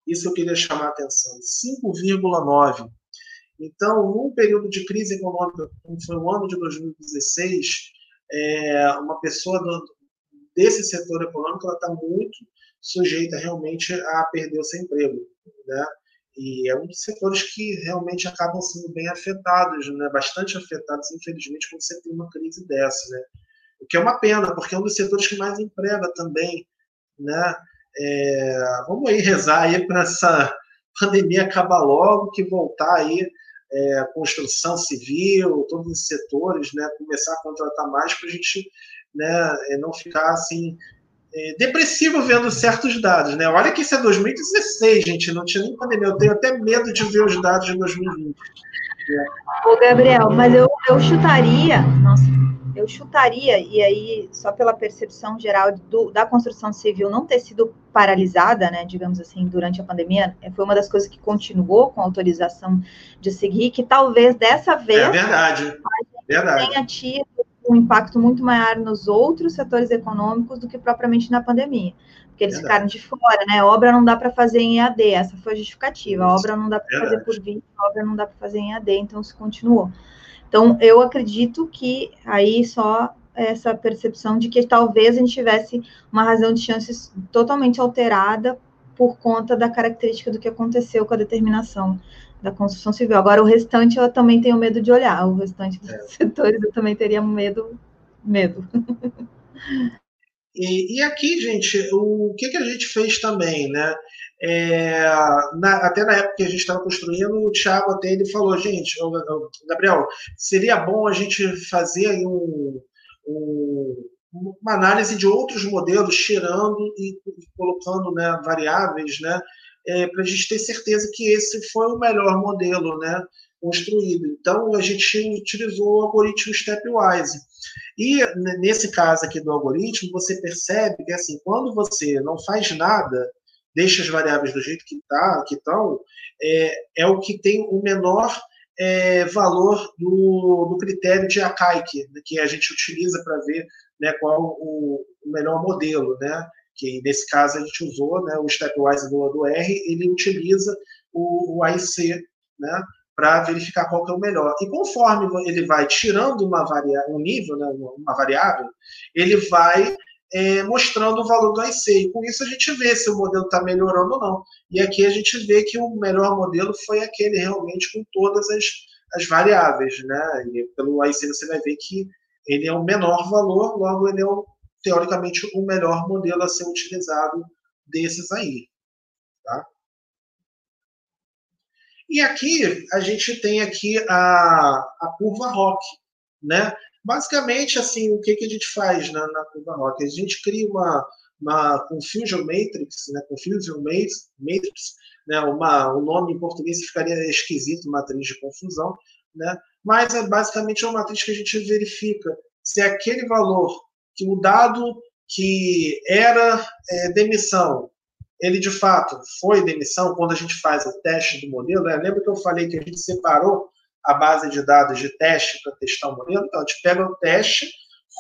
Isso eu queria chamar a atenção. 5,9. Então, num período de crise econômica, como foi o ano de 2016, é, uma pessoa do, desse setor econômico está muito sujeita realmente a perder o seu emprego. Né? E é um dos setores que realmente acabam sendo bem afetados, né? bastante afetados, infelizmente, quando você tem uma crise dessa. Né? O que é uma pena, porque é um dos setores que mais emprega também né? É, vamos aí rezar aí para essa <laughs> pandemia acabar logo, que voltar aí é, construção civil, todos os setores, né, começar a contratar mais para a gente né, é, não ficar assim é, depressivo vendo certos dados, né? Olha que isso é 2016, gente, não tinha nem pandemia. Eu tenho até medo de ver os dados de 2020. Ô, Gabriel, mas eu, eu chutaria, nossa, eu chutaria, e aí, só pela percepção geral do, da construção civil não ter sido paralisada, né, digamos assim, durante a pandemia, é, foi uma das coisas que continuou com a autorização de seguir, que talvez dessa vez é verdade, verdade. tenha tido um impacto muito maior nos outros setores econômicos do que propriamente na pandemia. Porque eles verdade. ficaram de fora, né? Obra não dá para fazer em EAD, essa foi a justificativa. A obra não dá para fazer por vídeo, obra não dá para fazer em EAD, então se continuou. Então, eu acredito que aí só essa percepção de que talvez a gente tivesse uma razão de chances totalmente alterada por conta da característica do que aconteceu com a determinação da construção civil. Agora, o restante eu também tenho medo de olhar, o restante dos é. <laughs> setores eu também teria medo, medo. E, e aqui, gente, o que, que a gente fez também, né? É, na, até na época que a gente estava construindo, o Thiago até ele falou, gente, Gabriel, seria bom a gente fazer aí um, um, uma análise de outros modelos, tirando e, e colocando né, variáveis, né, é, para a gente ter certeza que esse foi o melhor modelo né, construído. Então, a gente utilizou o algoritmo Stepwise. E nesse caso aqui do algoritmo, você percebe que assim, quando você não faz nada, deixa as variáveis do jeito que tá, que estão, é, é o que tem o menor é, valor do, do, critério de Akaike, né, que a gente utiliza para ver né, qual o, o, melhor modelo, né? Que nesse caso a gente usou, né, o Stepwise do, do R, ele utiliza o, o AIC, né? Para verificar qual que é o melhor. E conforme ele vai tirando uma variável, um nível, né, uma variável, ele vai é, mostrando o valor do IC. E com isso a gente vê se o modelo está melhorando ou não. E aqui a gente vê que o melhor modelo foi aquele realmente com todas as, as variáveis. Né? E pelo IC você vai ver que ele é o menor valor, logo ele é, o, teoricamente, o melhor modelo a ser utilizado desses aí. Tá? E aqui a gente tem aqui a, a curva ROC, né? Basicamente, assim, o que, que a gente faz na, na curva Rock? A gente cria uma, uma Confusion Matrix, né? Confusion Matrix, né? Uma, o nome em português ficaria esquisito, matriz de confusão, né? Mas é basicamente uma matriz que a gente verifica se aquele valor que o dado que era é, demissão ele de fato foi demissão quando a gente faz o teste do modelo. Né? Lembra que eu falei que a gente separou a base de dados de teste para testar o modelo? Então, a gente pega o teste,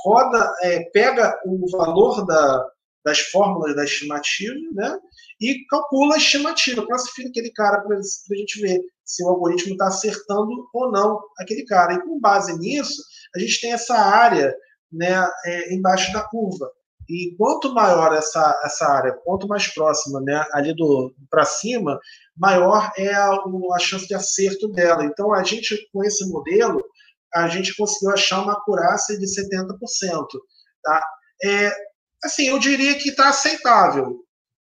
roda, é, pega o valor da, das fórmulas da estimativa, né? E calcula a estimativa, classifica aquele cara para a gente ver se o algoritmo está acertando ou não aquele cara. E com base nisso, a gente tem essa área né, é, embaixo da curva. E quanto maior essa, essa área, quanto mais próxima, né, ali do para cima, maior é a, a chance de acerto dela. Então, a gente, com esse modelo, a gente conseguiu achar uma acurácia de 70%. Tá? É, assim, eu diria que está aceitável,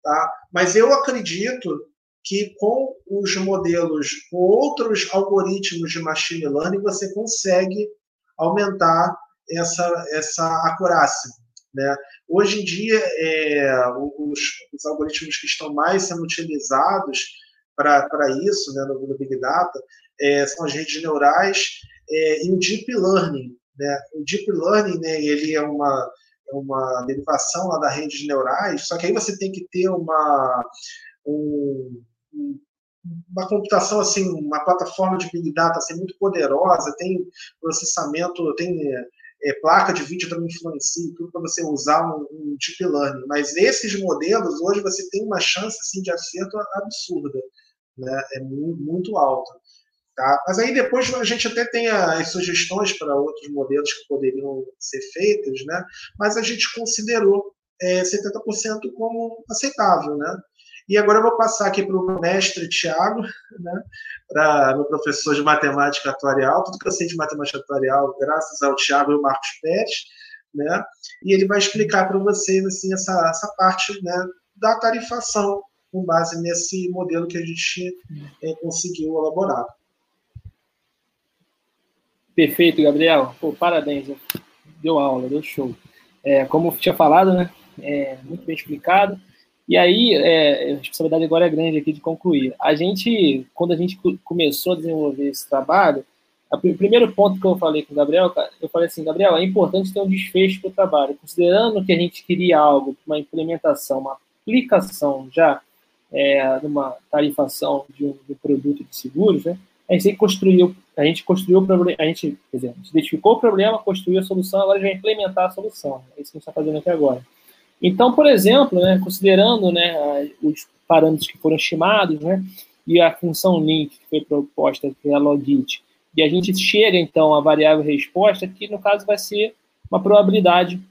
tá? mas eu acredito que com os modelos, com outros algoritmos de machine learning, você consegue aumentar essa, essa acurácia. Né? Hoje em dia, é, os, os, algoritmos que estão mais sendo utilizados para isso, né, no, no Big Data, é, são as redes neurais é, e o Deep Learning. Né? O Deep Learning né, ele é uma, é uma derivação lá da rede de neurais, só que aí você tem que ter uma, um, uma computação assim, uma plataforma de big data assim, muito poderosa, tem processamento, tem é, placa de vídeo também influencia, tudo para você usar um, um, deep learning. Mas esses modelos hoje você tem uma chance assim de acerto absurda, né? É muito, muito alta. Tá? Mas aí depois a gente até tem as sugestões para outros modelos que poderiam ser feitos, né? Mas a gente considerou é, 70% como aceitável, né? E agora eu vou passar aqui para o mestre Tiago, né, para meu professor de matemática atuarial, tudo que eu sei de matemática atuarial, graças ao Tiago e ao Marcos Pérez, né, e ele vai explicar para vocês assim, essa, essa parte né, da tarifação, com base nesse modelo que a gente é, conseguiu elaborar. Perfeito, Gabriel. Pô, parabéns. Deu aula, deu show. É, como tinha falado, né? É, muito bem explicado. E aí, é, a responsabilidade agora é grande aqui de concluir. A gente, quando a gente começou a desenvolver esse trabalho, o primeiro ponto que eu falei com o Gabriel, eu falei assim, Gabriel, é importante ter um desfecho para o trabalho. Considerando que a gente queria algo, uma implementação, uma aplicação já é, numa tarifação de um, de produto de seguros, né? A gente construiu, a gente construiu o problema, a gente, quer dizer, identificou o problema, construiu a solução, agora a gente vai implementar a solução. É isso que a gente está fazendo aqui agora. Então, por exemplo, né, considerando né, os parâmetros que foram estimados, né, e a função link que foi proposta, que é a logit, e a gente chega, então, à variável resposta, que no caso vai ser uma probabilidade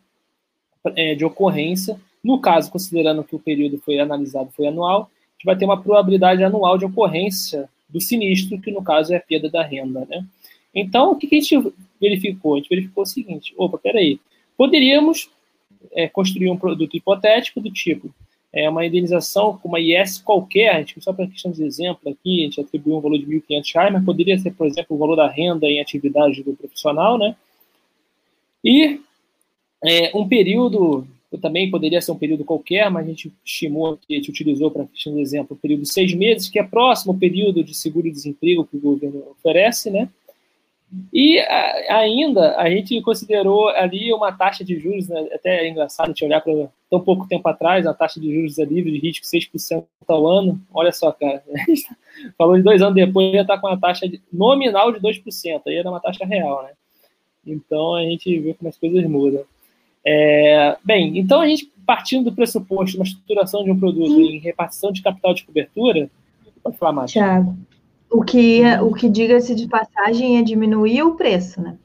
é, de ocorrência. No caso, considerando que o período foi analisado foi anual, a gente vai ter uma probabilidade anual de ocorrência do sinistro, que no caso é a perda da renda. Né? Então, o que a gente verificou? A gente verificou o seguinte: opa, peraí, poderíamos é, construir um produto hipotético do tipo é, uma indenização com uma IS qualquer, gente, só para questão de exemplo aqui, a gente atribuiu um valor de R$ 1.500, mas poderia ser, por exemplo, o valor da renda em atividade do profissional, né? E é, um período, também poderia ser um período qualquer, mas a gente estimou aqui, a gente utilizou para questão de exemplo, o período de seis meses, que é próximo ao período de seguro-desemprego que o governo oferece, né? E a, ainda a gente considerou ali uma taxa de juros, né, até é engraçado a gente olhar para tão pouco tempo atrás, a taxa de juros ali de risco 6% ao ano. Olha só, cara, <laughs> falou de dois anos depois, já está com uma taxa de, nominal de 2%, aí era uma taxa real, né? Então a gente vê como as coisas mudam. É, bem, então a gente partindo do pressuposto, uma estruturação de um produto hum. em repartição de capital de cobertura, pode falar mais. Tiago. O que, o que diga-se de passagem é diminuir o preço, né?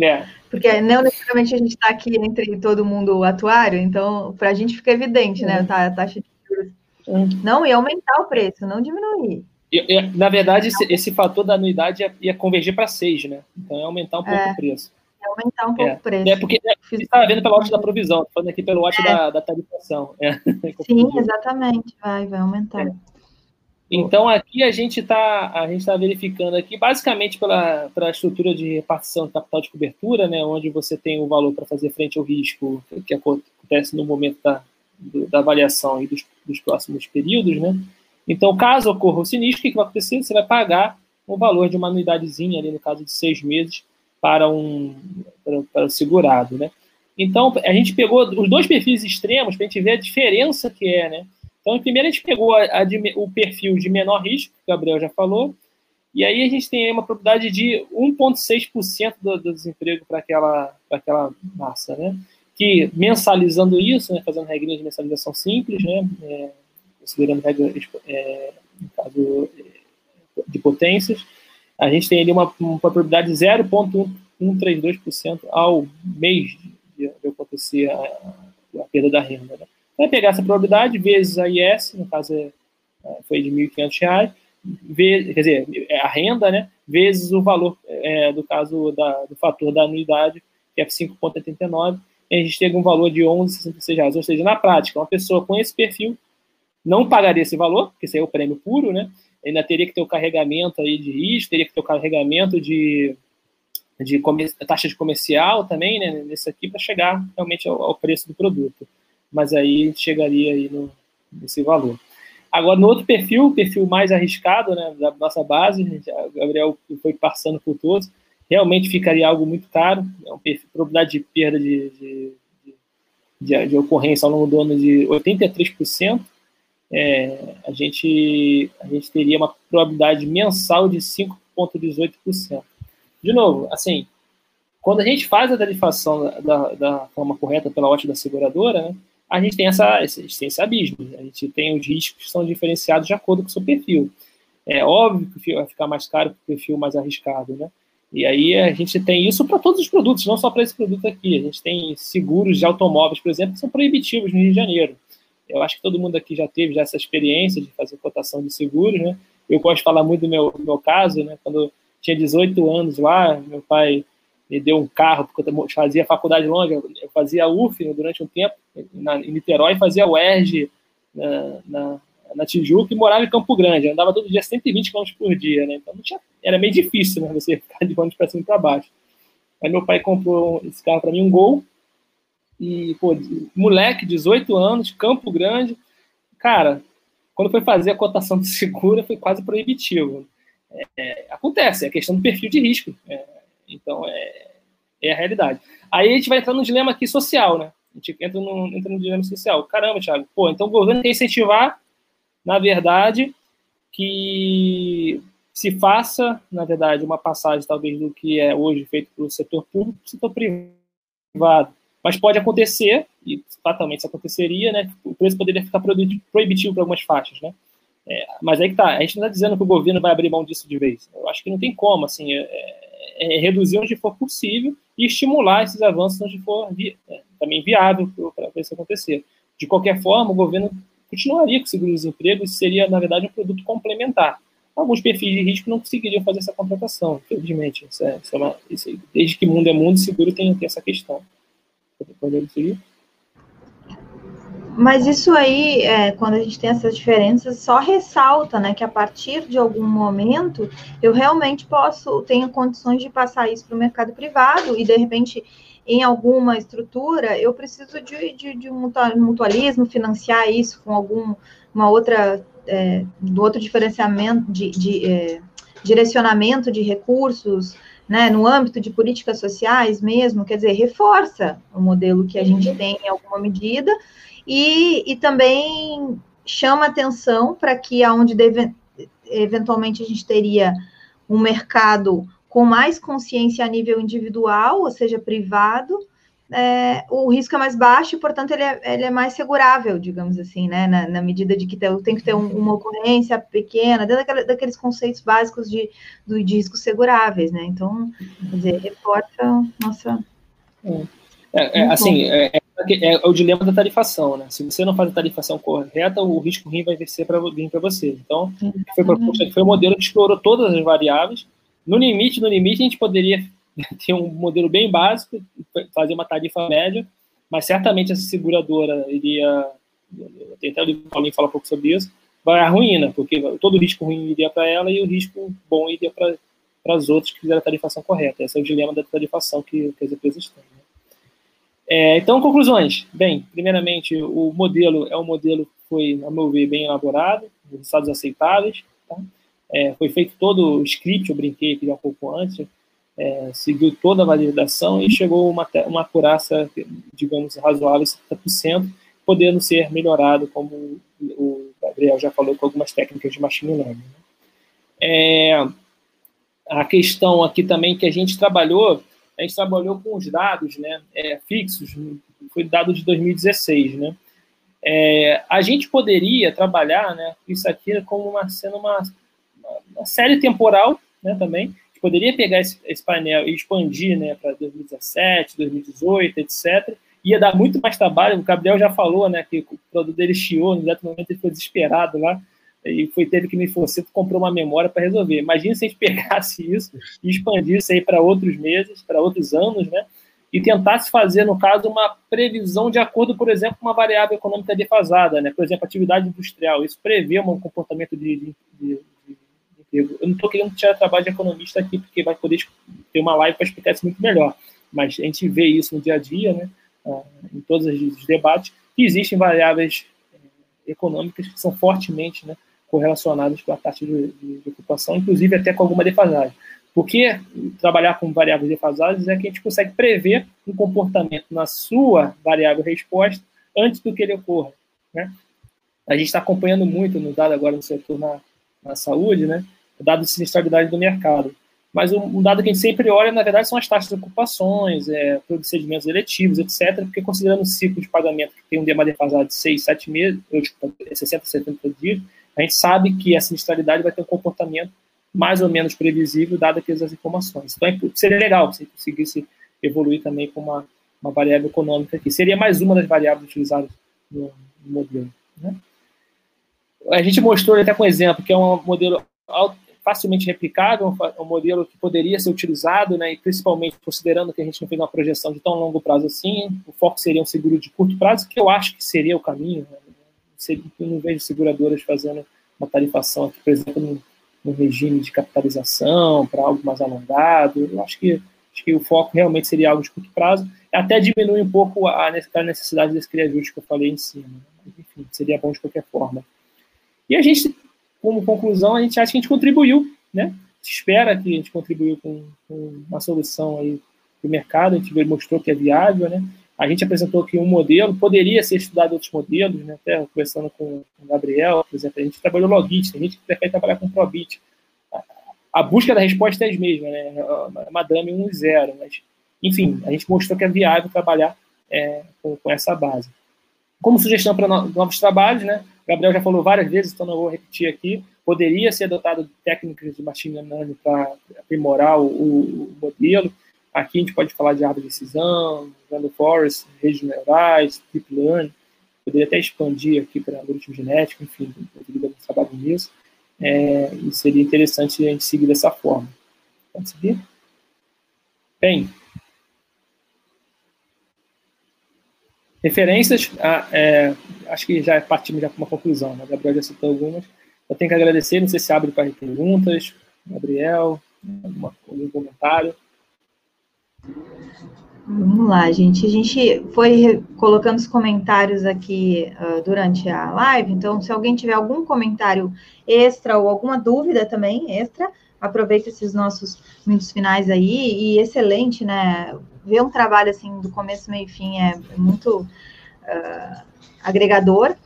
É. Porque não necessariamente a gente está aqui entre todo mundo atuário, então para a gente fica evidente, né? Tá, a taxa de juros. Não, ia aumentar o preço, não diminuir. E, e, na verdade, esse, esse, fator da anuidade ia, ia convergir para 6, né? Então ia aumentar um pouco é, o preço. Ia aumentar um pouco é. o preço. É porque é, você está vendo pela ótica da provisão, falando aqui pelo ótica é. da, da tarifação. É. <laughs> Sim, exatamente, vai, vai aumentar. Então aqui a gente está a gente tá verificando aqui basicamente pela, pela estrutura de repartição de capital de cobertura, né, onde você tem o valor para fazer frente ao risco que acontece no momento da, da avaliação e dos, dos próximos períodos, né. Então, caso ocorra o sinistro, o que, que vai acontecer? Você vai pagar o valor de uma anuidadezinha ali no caso de seis meses para um para, para o segurado, né. Então a gente pegou os dois perfis extremos para a gente ver a diferença que é, né Então, primeiro a gente pegou a, a o perfil de menor risco, que o Gabriel já falou, e aí a gente tem uma probabilidade de 1,6% do, do desemprego para aquela, aquela massa, né? Que mensalizando isso, né, fazendo regrinhas de mensalização simples, né, é, considerando regras, é, no caso de potências, a gente tem ali uma, uma probabilidade de 0,132% ao mês de, de acontecer a, a, perda da renda. Né? Vai pegar essa probabilidade vezes a IS, no caso é, é foi de R$ 1.500, quer dizer, é a renda, né, vezes o valor, é, do caso da, do fator da anuidade, que é 5,89, e a gente tem um valor de 11,66 reais. Ou seja, na prática, uma pessoa com esse perfil não pagaria esse valor, porque esse é o prêmio puro, né? Ainda teria que ter o carregamento aí de risco, teria que ter o carregamento de, de taxa de comercial também, né? Nesse aqui, para chegar realmente ao, ao, preço do produto. Mas aí chegaria aí no, nesse valor. Agora, no outro perfil, o perfil mais arriscado né, da nossa base, o Gabriel foi passando por todos, realmente ficaria algo muito caro, é perfil, probabilidade de perda de, de, de, de ocorrência ao longo do ano de 83%, é, a, gente, a gente teria uma probabilidade mensal de 5,18%. De novo, assim, quando a gente faz a tarifação da, da, da forma correta pela ótica da seguradora, né, a gente tem, essa, esse, tem esse abismo. A gente tem os riscos que são diferenciados de acordo com o seu perfil. É óbvio que vai ficar mais caro para o perfil mais arriscado, né? E aí a gente tem isso para todos os produtos, não só para esse produto aqui. A gente tem seguros de automóveis, por exemplo, que são proibitivos no Rio de Janeiro. Eu acho que todo mundo aqui já teve já essa experiência de fazer cotação de seguros, né? Eu de falar muito do meu, meu caso, né? Quando tinha 18 anos lá, meu pai me deu um carro, porque eu fazia faculdade longa, eu fazia UF durante um tempo, na, em Niterói, fazia UERJ na, na, na Tijuca e morava em Campo Grande. Eu andava todo dia 120 km por dia, né? Então tinha, era meio difícil, né? Você <laughs> ficar de ônibus para cima e para baixo. Aí meu pai comprou esse carro para mim, um Gol, e, pô, moleque, 18 anos, Campo Grande, cara, quando foi fazer a cotação de <laughs> segura, foi quase proibitivo. É, acontece, é questão do perfil de risco. É, então, é, é a realidade. Aí a gente vai entrar no dilema aqui social, né? A gente entra no, entra no dilema social. Caramba, Thiago, pô, então o governo quer incentivar, na verdade, que se faça, na verdade, uma passagem, talvez, do que é hoje feito pelo setor público para o setor privado. Mas pode acontecer, e fatalmente isso aconteceria, né? O preço poderia ficar proibitivo para algumas faixas, né? É, mas aí que tá, a gente não está dizendo que o governo vai abrir mão disso de vez. Eu acho que não tem como, assim, é, é, reduzir onde for possível e estimular esses avanços onde for vi, é, também viável para isso acontecer. De qualquer forma, o governo continuaria com o seguro-desemprego e seria, na verdade, um produto complementar. Alguns perfis de risco não conseguiriam fazer essa contratação, infelizmente. Isso é, isso é uma, isso, desde que mundo é mundo, seguro tem, tem essa questão. Podemos seguir? Mas isso aí, é, quando a gente tem essas diferenças, só ressalta, né, que a partir de algum momento eu realmente posso, tenho condições de passar isso para o mercado privado e de repente em alguma estrutura eu preciso de, de, de um mutualismo, financiar isso com algum uma outra é, do outro diferenciamento de, de é, direcionamento de recursos né, no âmbito de políticas sociais mesmo, quer dizer, reforça o modelo que a gente tem em alguma medida e, e também chama atenção para que aonde deve, eventualmente a gente teria um mercado com mais consciência a nível individual, ou seja, privado, é, o risco é mais baixo e, portanto, ele é, ele é mais segurável, digamos assim, né? Na, na medida de que tem, tem que ter um, uma ocorrência pequena, dentro daquela, daqueles conceitos básicos de, do, de riscos seguráveis, né? Então, quer dizer, reporta nossa. É, é, é assim, é, é, é, o dilema da tarifação, né? Se você não faz a tarifação correta, o risco ruim vai vir para vir para você. Então, foi proposto, foi um modelo que explorou todas as variáveis. No limite, no limite, a gente poderia <laughs> ter um modelo bem básico, fazer uma tarifa média, mas certamente essa seguradora iria, até o Paulinho falar um pouco sobre isso, vai à ruína, porque todo o risco ruim iria para ela e o risco bom iria para as outras que fizeram a tarifação correta. Esse é o dilema da tarifação que, que as empresas têm. É, então, conclusões. Bem, primeiramente, o modelo é um modelo que foi, a meu ver, bem elaborado, resultados aceitáveis. Tá? É, foi feito todo o script, eu brinquei aqui já um pouco antes, é, seguiu toda a validação e chegou uma, uma acurácia, digamos, razoável, 70%, podendo ser melhorado como o, Gabriel já falou com algumas técnicas de machine learning. Né? É, a questão aqui também que a gente trabalhou, a gente trabalhou com os dados né, é, fixos, foi dado de 2016, né? É, a gente poderia trabalhar né, isso aqui como uma, sendo uma, uma série temporal né, também. A gente poderia pegar esse, esse painel e expandir né, para 2017, 2018, etc. Ia dar muito mais trabalho. O Gabriel já falou né, que o produto dele chiou, no exato momento ele foi desesperado lá e foi teve que me forçar, comprou uma memória para resolver. Imagina se a gente pegasse <laughs> isso e expandisse aí para outros meses, para outros anos, né? E tentasse fazer, no caso, uma previsão de acordo, por exemplo, com uma variável econômica defasada, né? Por exemplo, atividade industrial. Isso prevê um comportamento de, de, de, de Eu não estou querendo tirar trabalho de economista aqui, porque vai poder ter uma live para explicar isso muito melhor. Mas a gente vê isso no dia a dia, né? Ah, em todos os debates, que existem variáveis eh, econômicas que são fortemente né, correlacionadas com a taxa de, de, de, ocupação, inclusive até com alguma defasagem. Porque trabalhar com variáveis defasadas é que a gente consegue prever um comportamento na sua variável resposta antes do que ele ocorra. Né? A gente está acompanhando muito no dado agora no setor na, na saúde, né? o dado de sinistralidade do mercado. Mas um, dado que a gente sempre olha, na verdade, são as taxas de ocupações, é, procedimentos eletivos, etc., porque considerando o ciclo de pagamento que tem um demanda defasado de 6, 7 meses, ou, tipo, 60, 70 dias, a gente sabe que a sinistralidade vai ter um comportamento mais ou menos previsível, dado aquelas informações. Então, é seria legal se conseguisse evoluir também com uma, uma variável econômica que seria mais uma das variáveis utilizadas no, no modelo. Né? A gente mostrou até com exemplo que é um modelo facilmente replicável, um modelo que poderia ser utilizado, né, e principalmente considerando que a gente não fez uma projeção de tão longo prazo assim, o foco seria um seguro de curto prazo, que eu acho que seria o caminho, né, eu não vejo seguradoras fazendo uma tarifação aqui, por exemplo, no, regime de capitalização, para algo mais alongado. Eu acho que, acho que o foco realmente seria algo de curto prazo, até diminui um pouco a, necessidade desse reajuste que eu falei em cima. Enfim, seria bom de qualquer forma. E a gente, como conclusão, a gente acha que a gente contribuiu, né? A espera que a gente contribuiu com, com uma solução aí para o mercado, a gente mostrou que é viável, né? A gente apresentou aqui um modelo, poderia ser estudado outros modelos, né? até conversando com o Gabriel, por exemplo, a gente trabalhou Logit, a gente prefere trabalhar com Probit. A busca da resposta é a mesma, né? Madame 1 e 0, mas, enfim, a gente mostrou que é viável trabalhar é, com, com, essa base. Como sugestão para no, novos trabalhos, né? Gabriel já falou várias vezes, então não vou repetir aqui, poderia ser adotado técnicas de machine learning para aprimorar o, o modelo, Aqui a gente pode falar de árvore de decisão, random forest, redes neurais, deep learning. Poderia até expandir aqui para algoritmo genético, enfim, eu trabalho nisso. É, e seria interessante a gente seguir dessa forma. Pode seguir? Bem, referências, ah, é, acho que já partimos já para uma conclusão, né? Gabriel já citou algumas. Eu tenho que agradecer, não sei se abre para perguntas, Gabriel, alguma, algum comentário. Vamos lá, gente. A gente foi colocando os comentários aqui uh, durante a live, então, se alguém tiver algum comentário extra ou alguma dúvida também extra, aproveita esses nossos minutos finais aí. E excelente, né? Ver um trabalho assim do começo, meio e fim é muito uh, agregador.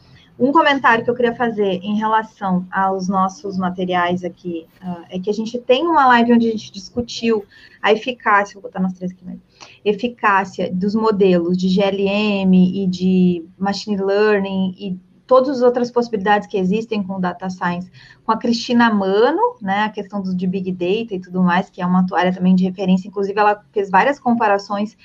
Um comentário que eu queria fazer em relação aos nossos materiais aqui uh, é que a gente tem uma live onde a gente discutiu a eficácia, vou botar nas três aqui mesmo, eficácia dos modelos de GLM e de machine learning e todas as outras possibilidades que existem com data science, com a Cristina Mano, né, a questão do, de Big Data e tudo mais, que é uma área também de referência, inclusive ela fez várias comparações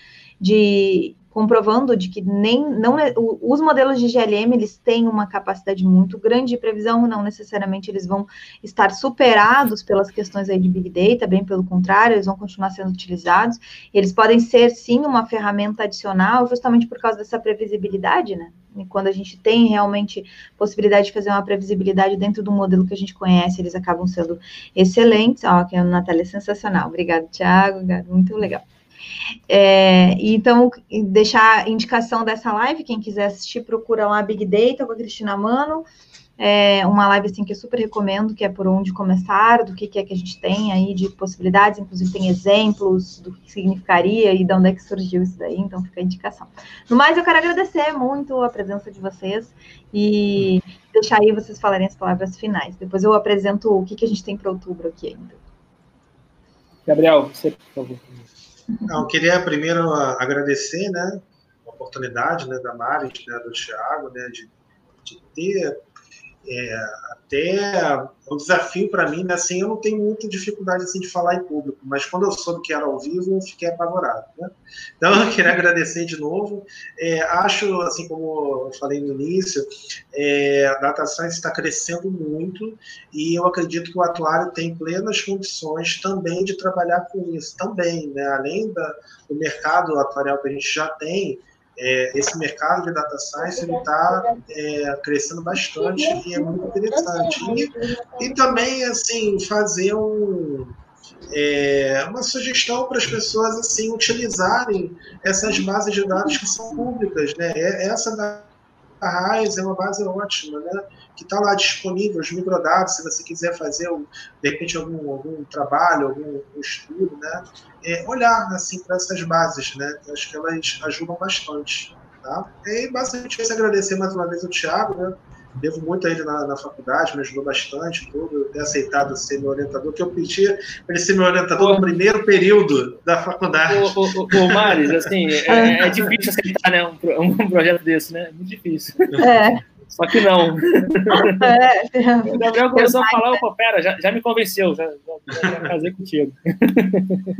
de comprovando de que nem não é, os modelos de GLM eles têm uma capacidade muito grande de previsão, não necessariamente eles vão estar superados pelas questões aí de big data, bem pelo contrário, eles vão continuar sendo utilizados. Eles podem ser sim uma ferramenta adicional, justamente por causa dessa previsibilidade, né? E quando a gente tem realmente possibilidade de fazer uma previsibilidade dentro do modelo que a gente conhece, eles acabam sendo excelentes. Ó, que a Natália é sensacional. Obrigada, Thiago. Muito legal. É, então, deixar a indicação dessa live, quem quiser assistir, procura lá Big Data com a Cristina Mano. É uma live assim que eu super recomendo, que é por onde começar, do que, que é que a gente tem aí de possibilidades, inclusive tem exemplos do que significaria e de onde é que surgiu isso daí, então fica a indicação. No mais, eu quero agradecer muito a presença de vocês e deixar aí vocês falarem as palavras finais. Depois eu apresento o que, que a gente tem para outubro aqui ainda. Gabriel, você, por favor. Não, eu queria primeiro agradecer, né, a oportunidade, né, da Mari, né, do Thiago, né, de, de ter é, até um desafio para mim, né, assim, eu não tenho muita dificuldade assim, de falar em público, mas quando eu soube que era ao vivo, eu fiquei apavorado. Né? Então, eu queria agradecer de novo. É, acho, assim como eu falei no início, é, a Data Science está crescendo muito e eu acredito que o atuário tem plenas condições também de trabalhar com isso, também, né? além da, do mercado atuarial que a gente já tem, é, esse mercado de data science está é, crescendo bastante e é muito interessante. E, e também, assim, fazer um, é, uma sugestão para as pessoas assim utilizarem essas bases de dados que são públicas. Né? É, essa da RAIS é uma base ótima, né? Que está lá disponível, os microdados, se você quiser fazer, de repente, algum, algum trabalho, algum estudo, né? É, olhar, assim, para essas bases, né? Eu acho que elas ajudam bastante, tá? E, basicamente, eu agradecer mais uma vez ao Thiago, né? Devo muito a ele na, na faculdade, me ajudou bastante, tudo, ter aceitado ser meu orientador, que eu pedi para ele ser meu orientador no primeiro período da faculdade. Ô, ô, ô Maris, assim, <laughs> é, é, difícil aceitar né, um, um projeto desse, né? Muito difícil. É. Só que não. <laughs> É, o Gabriel começou a falar, opa, pera, já, já me convenceu, já, já, já casei contigo. <laughs>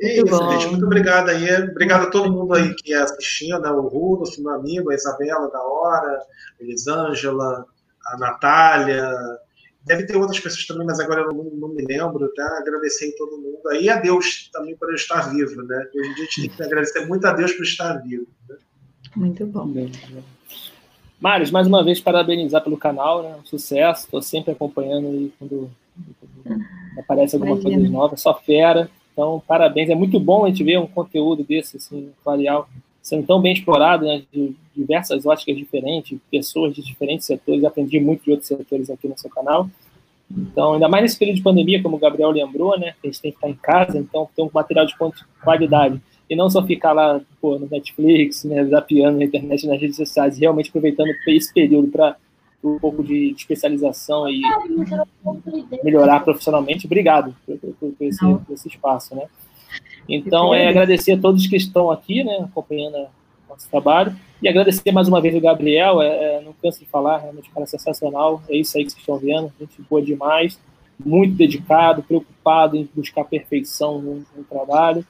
É isso, gente, muito obrigado aí. Obrigado a todo mundo aí que assistindo, né? o Rudolf, meu amigo, a Isabela da Hora, a Elisângela, a Natália, deve ter outras pessoas também, mas agora eu não, não, me lembro, tá? Agradecer a todo mundo. Aí a Deus também por eu estar vivo, né? Hoje em dia a gente tem que agradecer muito a Deus por estar vivo. Né? Muito bom. Mário, mais uma vez, parabenizar pelo canal, né? Um sucesso, estou sempre acompanhando aí quando, quando aparece alguma Imagina. coisa nova, só fera. Então, parabéns, é muito bom a gente ver um conteúdo desse, assim, varial, sendo tão bem explorado, né? De diversas óticas diferentes, pessoas de diferentes setores, aprendi muito de outros setores aqui no seu canal. Então, ainda mais nesse período de pandemia, como o Gabriel lembrou, né? A gente tem que estar em casa, então tem um material de qualidade e não só ficar lá pô, no Netflix, né, zapeando na internet, nas redes sociais, realmente aproveitando esse período para um pouco de especialização e melhorar profissionalmente. Obrigado por, por, por, esse, por esse, espaço, né? Então, é agradecer a todos que estão aqui, né, acompanhando nosso trabalho, e agradecer mais uma vez o Gabriel, é, é, não canso de falar, realmente cara sensacional, é isso aí que vocês estão vendo, gente boa demais, muito dedicado, preocupado em buscar perfeição no, no trabalho,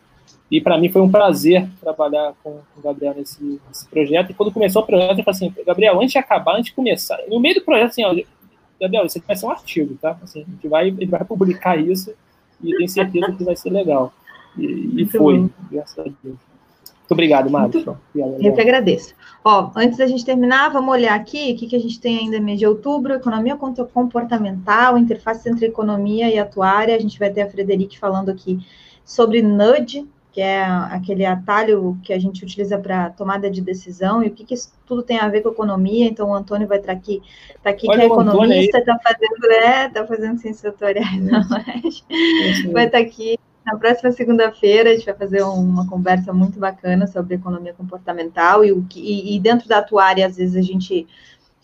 e para mim foi um prazer trabalhar com, o Gabriel nesse, nesse, projeto. E quando começou o projeto, eu falei assim, Gabriel, antes de acabar, antes de começar, no meio do projeto, assim, ó, Gabriel, isso aqui vai ser um artigo, tá? Assim, a gente vai, a gente vai publicar isso e tenho certeza que vai ser legal. E, e foi, graças a Deus. Muito obrigado, Mário. Eu que agradeço. Ó, antes da gente terminar, vamos olhar aqui o que, que a gente tem ainda mês de outubro, economia comportamental, interface entre economia e atuária. A gente vai ter a Frederic falando aqui sobre nudge, que é aquele atalho que a gente utiliza para tomada de decisão, e o que, que, isso tudo tem a ver com economia. Então, o Antônio vai estar aqui, tá aqui que é economista, está fazendo, é, tá fazendo ciências tutoriais na Vai estar aqui. Na próxima segunda-feira, a gente vai fazer uma conversa muito bacana sobre economia comportamental e, o que, e, e dentro da atuária, às vezes, a gente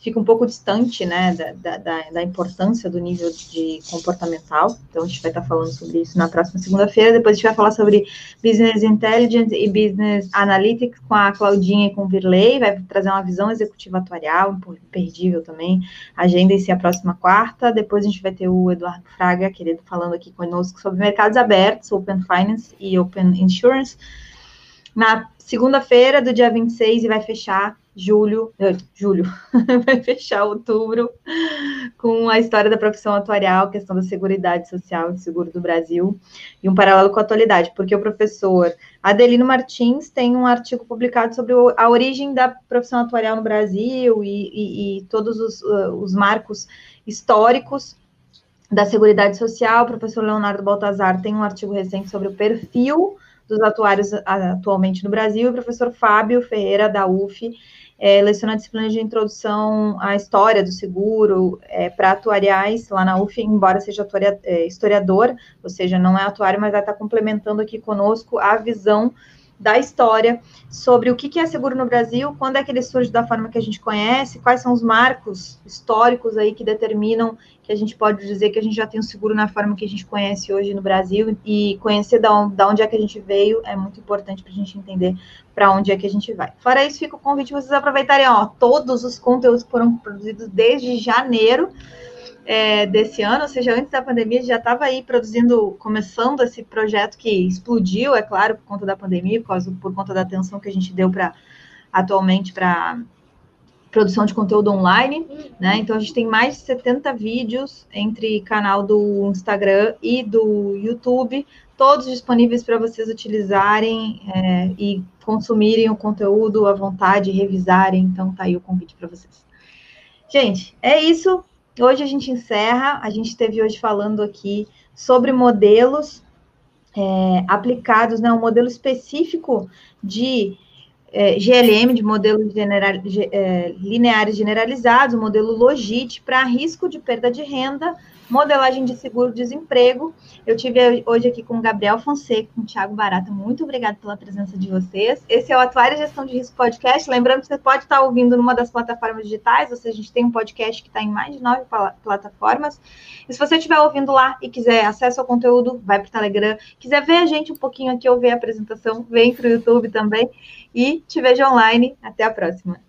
fica um pouco distante, né, da, da, da, importância do nível de comportamental. Então, a gente vai estar falando sobre isso na próxima segunda-feira. Depois, a gente vai falar sobre Business Intelligence e Business Analytics com a Claudinha e com o Virley. Vai trazer uma visão executiva atuarial, imperdível também. Agendem-se a próxima quarta. Depois, a gente vai ter o Eduardo Fraga, querido, falando aqui conosco sobre mercados abertos, Open Finance e Open Insurance. Na segunda-feira do dia 26 e vai fechar julho, eh, julho, <laughs> vai fechar outubro com a história da profissão atuarial, questão da Seguridade Social e Seguro do Brasil, e um paralelo com a atualidade, porque o professor Adelino Martins tem um artigo publicado sobre a origem da profissão atuarial no Brasil e, e, e todos os, uh, os marcos históricos da Seguridade Social. O professor Leonardo Baltazar tem um artigo recente sobre o perfil dos atuários atualmente no Brasil, e o professor Fábio Ferreira, da UF, é, leciona a disciplina de introdução à história do seguro é, para atuariais lá na UF, embora seja atuaria, é, historiador, ou seja, não é atuário, mas vai estar complementando aqui conosco a visão da história, sobre o que é seguro no Brasil, quando é que ele surge da forma que a gente conhece, quais são os marcos históricos aí que determinam que a gente pode dizer que a gente já tem o seguro na forma que a gente conhece hoje no Brasil e conhecer da onde, da onde é que a gente veio é muito importante para a gente entender para onde é que a gente vai. Fora isso, fica o convite vocês aproveitarem ó, todos os conteúdos que foram produzidos desde janeiro é, desse ano, ou seja, antes da pandemia, já estava aí produzindo, começando esse projeto que explodiu, é claro, por conta da pandemia, por, causa, por conta da atenção que a gente deu para atualmente para produção de conteúdo online, né? Então a gente tem mais de 70 vídeos entre canal do Instagram e do YouTube, todos disponíveis para vocês utilizarem é, e consumirem o conteúdo à vontade, revisarem. Então tá aí o convite para vocês. Gente, é isso. Hoje a gente encerra. A gente esteve hoje falando aqui sobre modelos é, aplicados, né? Um modelo específico de é, GLM, de modelos general, é, lineares generalizados, modelo Logit para risco de perda de renda, modelagem de seguro-desemprego. Eu tive hoje aqui com o Gabriel Fonseca, com o Thiago Barata. Muito obrigada pela presença de vocês. Esse é o Atuária Gestão de Risco Podcast. Lembrando que você pode estar ouvindo numa das plataformas digitais, ou seja, a gente tem um podcast que está em mais de nove plataformas. E se você estiver ouvindo lá e quiser acesso ao conteúdo, vai para o Telegram. Quiser ver a gente um pouquinho aqui ou ver a apresentação, vem para o YouTube também e te vejo online. Até a próxima.